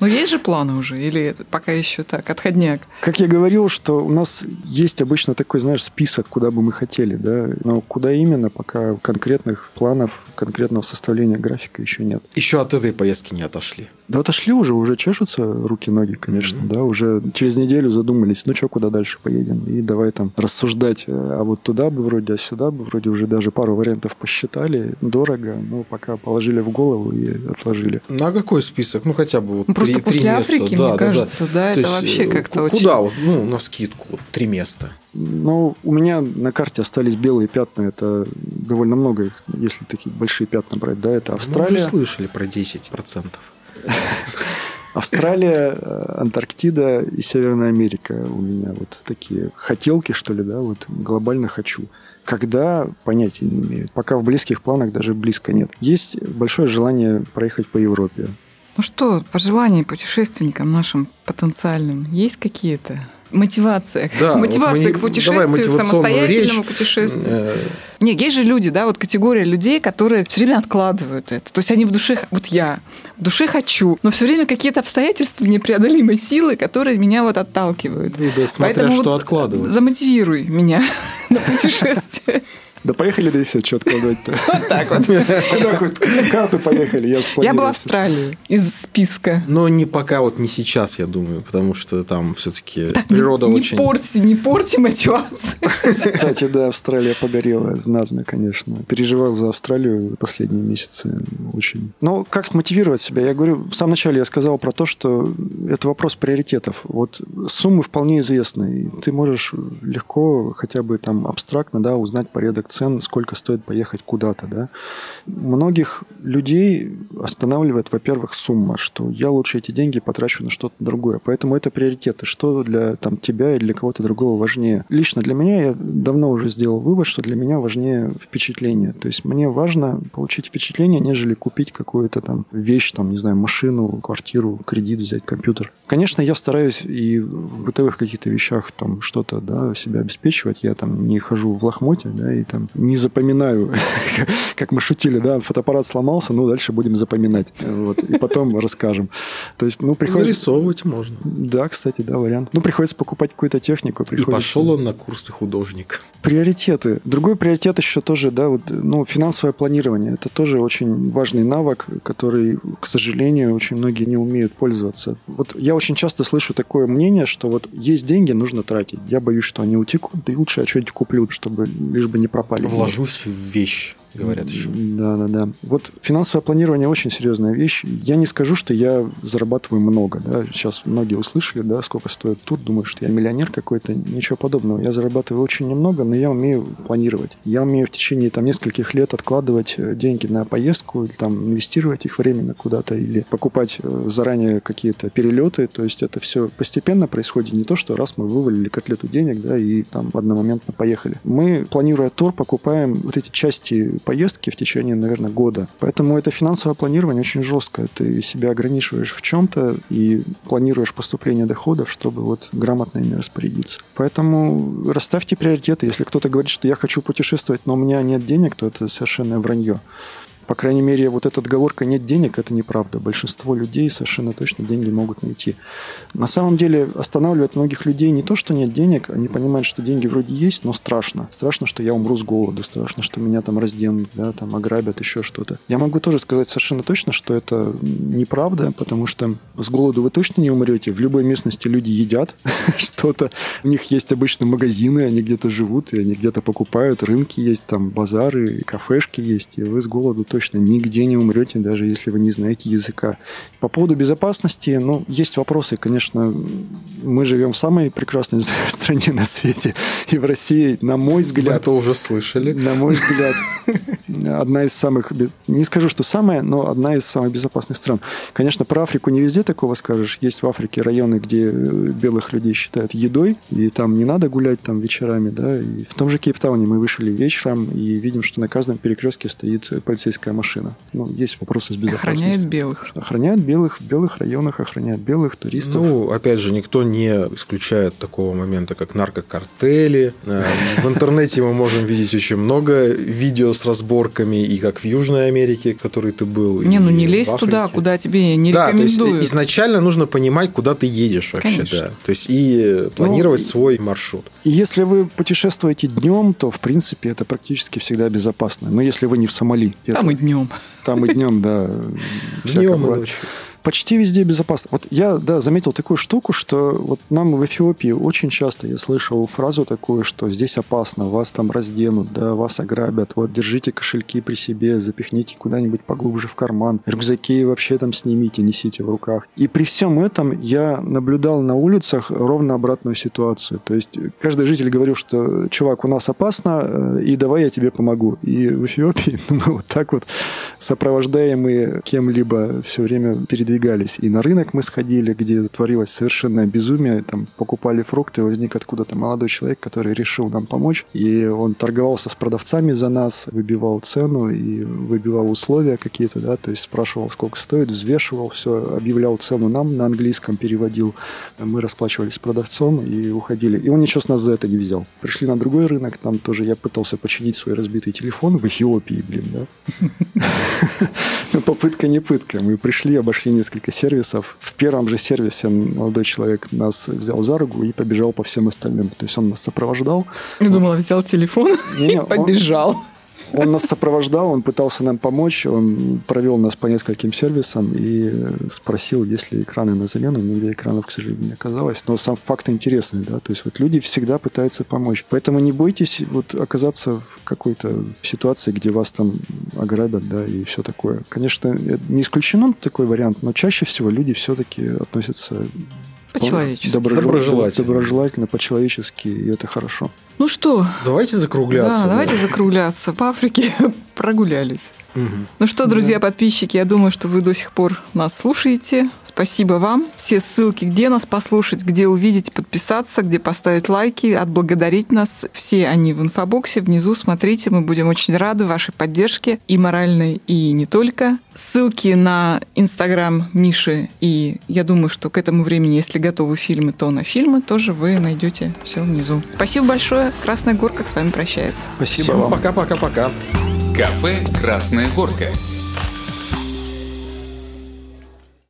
Speaker 2: ну, есть же планы уже, или это пока еще так, отходняк?
Speaker 4: Как я говорил, что у нас есть обычно такой, знаешь, список, куда бы мы хотели, да, но куда именно, пока конкретных планов, конкретного составления графика еще нет.
Speaker 3: Еще от этой поездки не отошли.
Speaker 4: Да отошли уже, уже чешутся руки-ноги, конечно, mm-hmm. да, уже через неделю задумались, ну что, куда дальше поедем, и давай там рассуждать, а вот туда бы вроде, а сюда бы вроде уже даже пару вариантов посчитали, дорого, но пока положили в голову и отложили.
Speaker 3: На какой список? Ну, хотя бы вот
Speaker 2: ну, Просто
Speaker 3: три,
Speaker 2: после
Speaker 3: три
Speaker 2: Африки,
Speaker 3: места.
Speaker 2: мне
Speaker 3: да,
Speaker 2: кажется, да, да,
Speaker 3: да.
Speaker 2: это вообще
Speaker 3: э,
Speaker 2: как-то
Speaker 3: куда,
Speaker 2: очень...
Speaker 3: Куда вот, ну, на скидку, вот, три места?
Speaker 4: Ну, у меня на карте остались белые пятна. Это довольно много их, если такие большие пятна брать. Да, это Австралия. Мы
Speaker 3: уже слышали про 10%.
Speaker 4: Австралия, э, Антарктида и Северная Америка у меня вот такие хотелки, что ли, да, вот глобально хочу. Когда, понятия не имею. Пока в близких планах даже близко нет. Есть большое желание проехать по Европе.
Speaker 2: Ну что, пожелания путешественникам нашим потенциальным есть какие-то? Мотивация.
Speaker 3: Да,
Speaker 2: Мотивация
Speaker 3: вот
Speaker 2: к путешествию, к самостоятельному речь. путешествию. Э... Не, есть же люди, да, вот категория людей, которые все время откладывают это. То есть они в душе, вот я, в душе хочу, но все время какие-то обстоятельства, непреодолимые силы, которые меня вот отталкивают.
Speaker 3: Ну, да, смотря
Speaker 2: Поэтому
Speaker 3: что
Speaker 2: вот
Speaker 3: откладывать.
Speaker 2: Замотивируй меня на путешествие.
Speaker 4: Да поехали, да и все, что откладывать-то.
Speaker 2: Вот так вот.
Speaker 4: Куда хоть карту поехали, я
Speaker 2: Я бы в Австралии из списка.
Speaker 3: Но не пока, вот не сейчас, я думаю, потому что там все-таки природа очень...
Speaker 2: Не порти, не порти мотивацию.
Speaker 4: Кстати, да, Австралия погорела знатно, конечно. Переживал за Австралию последние месяцы очень. Но как смотивировать себя? Я говорю, в самом начале я сказал про то, что это вопрос приоритетов. Вот суммы вполне известны. Ты можешь легко хотя бы там абстрактно да, узнать порядок цен, сколько стоит поехать куда-то, да. Многих людей останавливает, во-первых, сумма, что я лучше эти деньги потрачу на что-то другое. Поэтому это приоритеты. Что для там, тебя или для кого-то другого важнее? Лично для меня я давно уже сделал вывод, что для меня важнее впечатление. То есть мне важно получить впечатление, нежели купить какую-то там вещь, там, не знаю, машину, квартиру, кредит взять, компьютер. Конечно, я стараюсь и в бытовых каких-то вещах там что-то да, себя обеспечивать. Я там не хожу в лохмоте, да, и там не запоминаю, как мы шутили, да, фотоаппарат сломался, ну, дальше будем запоминать. Вот, и потом расскажем. То есть, ну, приходится...
Speaker 3: Зарисовывать можно.
Speaker 4: Да, кстати, да, вариант. Ну, приходится покупать какую-то технику. Приходится...
Speaker 3: И пошел он на курсы художник.
Speaker 4: Приоритеты. Другой приоритет еще тоже, да, вот, ну, финансовое планирование. Это тоже очень важный навык, который, к сожалению, очень многие не умеют пользоваться. Вот я очень часто слышу такое мнение, что вот есть деньги, нужно тратить. Я боюсь, что они утекут, и лучше я что-нибудь куплю, чтобы лишь бы не пропали.
Speaker 3: Вложусь в вещь говорят еще.
Speaker 4: Да, да, да. Вот финансовое планирование очень серьезная вещь. Я не скажу, что я зарабатываю много. Да. Сейчас многие услышали, да, сколько стоит тур, думают, что я миллионер какой-то. Ничего подобного. Я зарабатываю очень немного, но я умею планировать. Я умею в течение там, нескольких лет откладывать э, деньги на поездку, или там инвестировать их временно куда-то, или покупать э, заранее какие-то перелеты. То есть это все постепенно происходит. Не то, что раз мы вывалили котлету денег, да, и там одномоментно поехали. Мы, планируя тур, покупаем вот эти части поездки в течение, наверное, года. Поэтому это финансовое планирование очень жесткое. Ты себя ограничиваешь в чем-то и планируешь поступление доходов, чтобы вот грамотно ими распорядиться. Поэтому расставьте приоритеты. Если кто-то говорит, что я хочу путешествовать, но у меня нет денег, то это совершенно вранье. По крайней мере, вот эта отговорка «нет денег» – это неправда. Большинство людей совершенно точно деньги могут найти. На самом деле останавливает многих людей не то, что нет денег, они понимают, что деньги вроде есть, но страшно. Страшно, что я умру с голоду, страшно, что меня там разденут, да, там ограбят, еще что-то. Я могу тоже сказать совершенно точно, что это неправда, потому что с голоду вы точно не умрете. В любой местности люди едят что-то. У них есть обычно магазины, они где-то живут, и они где-то покупают, рынки есть, там базары, кафешки есть, и вы с голоду точно нигде не умрете, даже если вы не знаете языка. По поводу безопасности, ну, есть вопросы, конечно. Мы живем в самой прекрасной стране на свете, и в России, на мой взгляд...
Speaker 3: Мы это уже слышали.
Speaker 4: На мой взгляд, одна из самых... Не скажу, что самая, но одна из самых безопасных стран. Конечно, про Африку не везде такого скажешь. Есть в Африке районы, где белых людей считают едой, и там не надо гулять там вечерами, да. И в том же Кейптауне мы вышли вечером и видим, что на каждом перекрестке стоит полицейская машина. Ну, есть вопросы с безопасностью.
Speaker 2: Охраняет белых.
Speaker 4: Охраняет белых в белых районах, охраняет белых туристов.
Speaker 3: Ну, опять же, никто не исключает такого момента, как наркокартели. Э, в интернете мы можем видеть очень много видео с разборками, и как в Южной Америке, в которой ты был.
Speaker 2: Не, ну не лезь туда, куда тебе не
Speaker 3: да,
Speaker 2: рекомендуют.
Speaker 3: То есть изначально нужно понимать, куда ты едешь вообще,
Speaker 2: Конечно.
Speaker 3: да. То есть и планировать
Speaker 4: Ну,
Speaker 3: свой маршрут.
Speaker 4: И если вы путешествуете днем, то, в принципе, это практически всегда безопасно. Но если вы не в Сомали.
Speaker 2: Там и днем.
Speaker 4: Там и днем, да.
Speaker 3: Днем и ночью.
Speaker 4: Почти везде безопасно. Вот я, да, заметил такую штуку, что вот нам в Эфиопии очень часто я слышал фразу такую, что здесь опасно, вас там разденут, да, вас ограбят, вот держите кошельки при себе, запихните куда-нибудь поглубже в карман, рюкзаки вообще там снимите, несите в руках. И при всем этом я наблюдал на улицах ровно обратную ситуацию. То есть каждый житель говорил, что чувак, у нас опасно, э, и давай я тебе помогу. И в Эфиопии мы вот так вот сопровождаемые кем-либо все время передвигались. И на рынок мы сходили, где творилось совершенное безумие. Там покупали фрукты, возник откуда-то молодой человек, который решил нам помочь. И он торговался с продавцами за нас, выбивал цену и выбивал условия какие-то, да, то есть спрашивал, сколько стоит, взвешивал все, объявлял цену нам на английском, переводил. Мы расплачивались с продавцом и уходили. И он ничего с нас за это не взял. Пришли на другой рынок, там тоже я пытался починить свой разбитый телефон в Эфиопии, блин, да. Попытка не пытка. Мы пришли, обошли несколько сервисов. В первом же сервисе молодой человек нас взял за руку и побежал по всем остальным. То есть он нас сопровождал.
Speaker 2: Я думала, взял телефон
Speaker 4: Не,
Speaker 2: и побежал.
Speaker 4: Он нас сопровождал, он пытался нам помочь, он провел нас по нескольким сервисам и спросил, есть ли экраны на замену. Нигде экранов, к сожалению, не оказалось. Но сам факт интересный, да, то есть вот люди всегда пытаются помочь. Поэтому не бойтесь вот оказаться в какой-то ситуации, где вас там ограбят, да, и все такое. Конечно, не исключено такой вариант, но чаще всего люди все-таки относятся
Speaker 2: По-человечески.
Speaker 4: Доброжел-
Speaker 3: Доброжелательно.
Speaker 4: Доброжелательно, по-человечески, и это хорошо.
Speaker 2: Ну что,
Speaker 3: Давайте закругляться.
Speaker 2: да, давайте закругляться. По Африке прогулялись.
Speaker 3: Мгм.
Speaker 2: Ну что, друзья, подписчики, я думаю, что вы до сих пор нас слушаете. Спасибо вам. Все ссылки, где нас послушать, где увидеть, подписаться, где поставить лайки, отблагодарить нас. Все они в инфобоксе внизу. Смотрите, мы будем очень рады вашей поддержке и моральной, и не только. Ссылки на Инстаграм Миши и я думаю, что к этому времени, если готовы фильмы, то на фильмы тоже вы найдете все внизу. Спасибо большое. Красная горка с вами прощается.
Speaker 4: Спасибо
Speaker 3: Всем
Speaker 4: вам.
Speaker 3: пока-пока-пока.
Speaker 1: Кафе «Красная горка».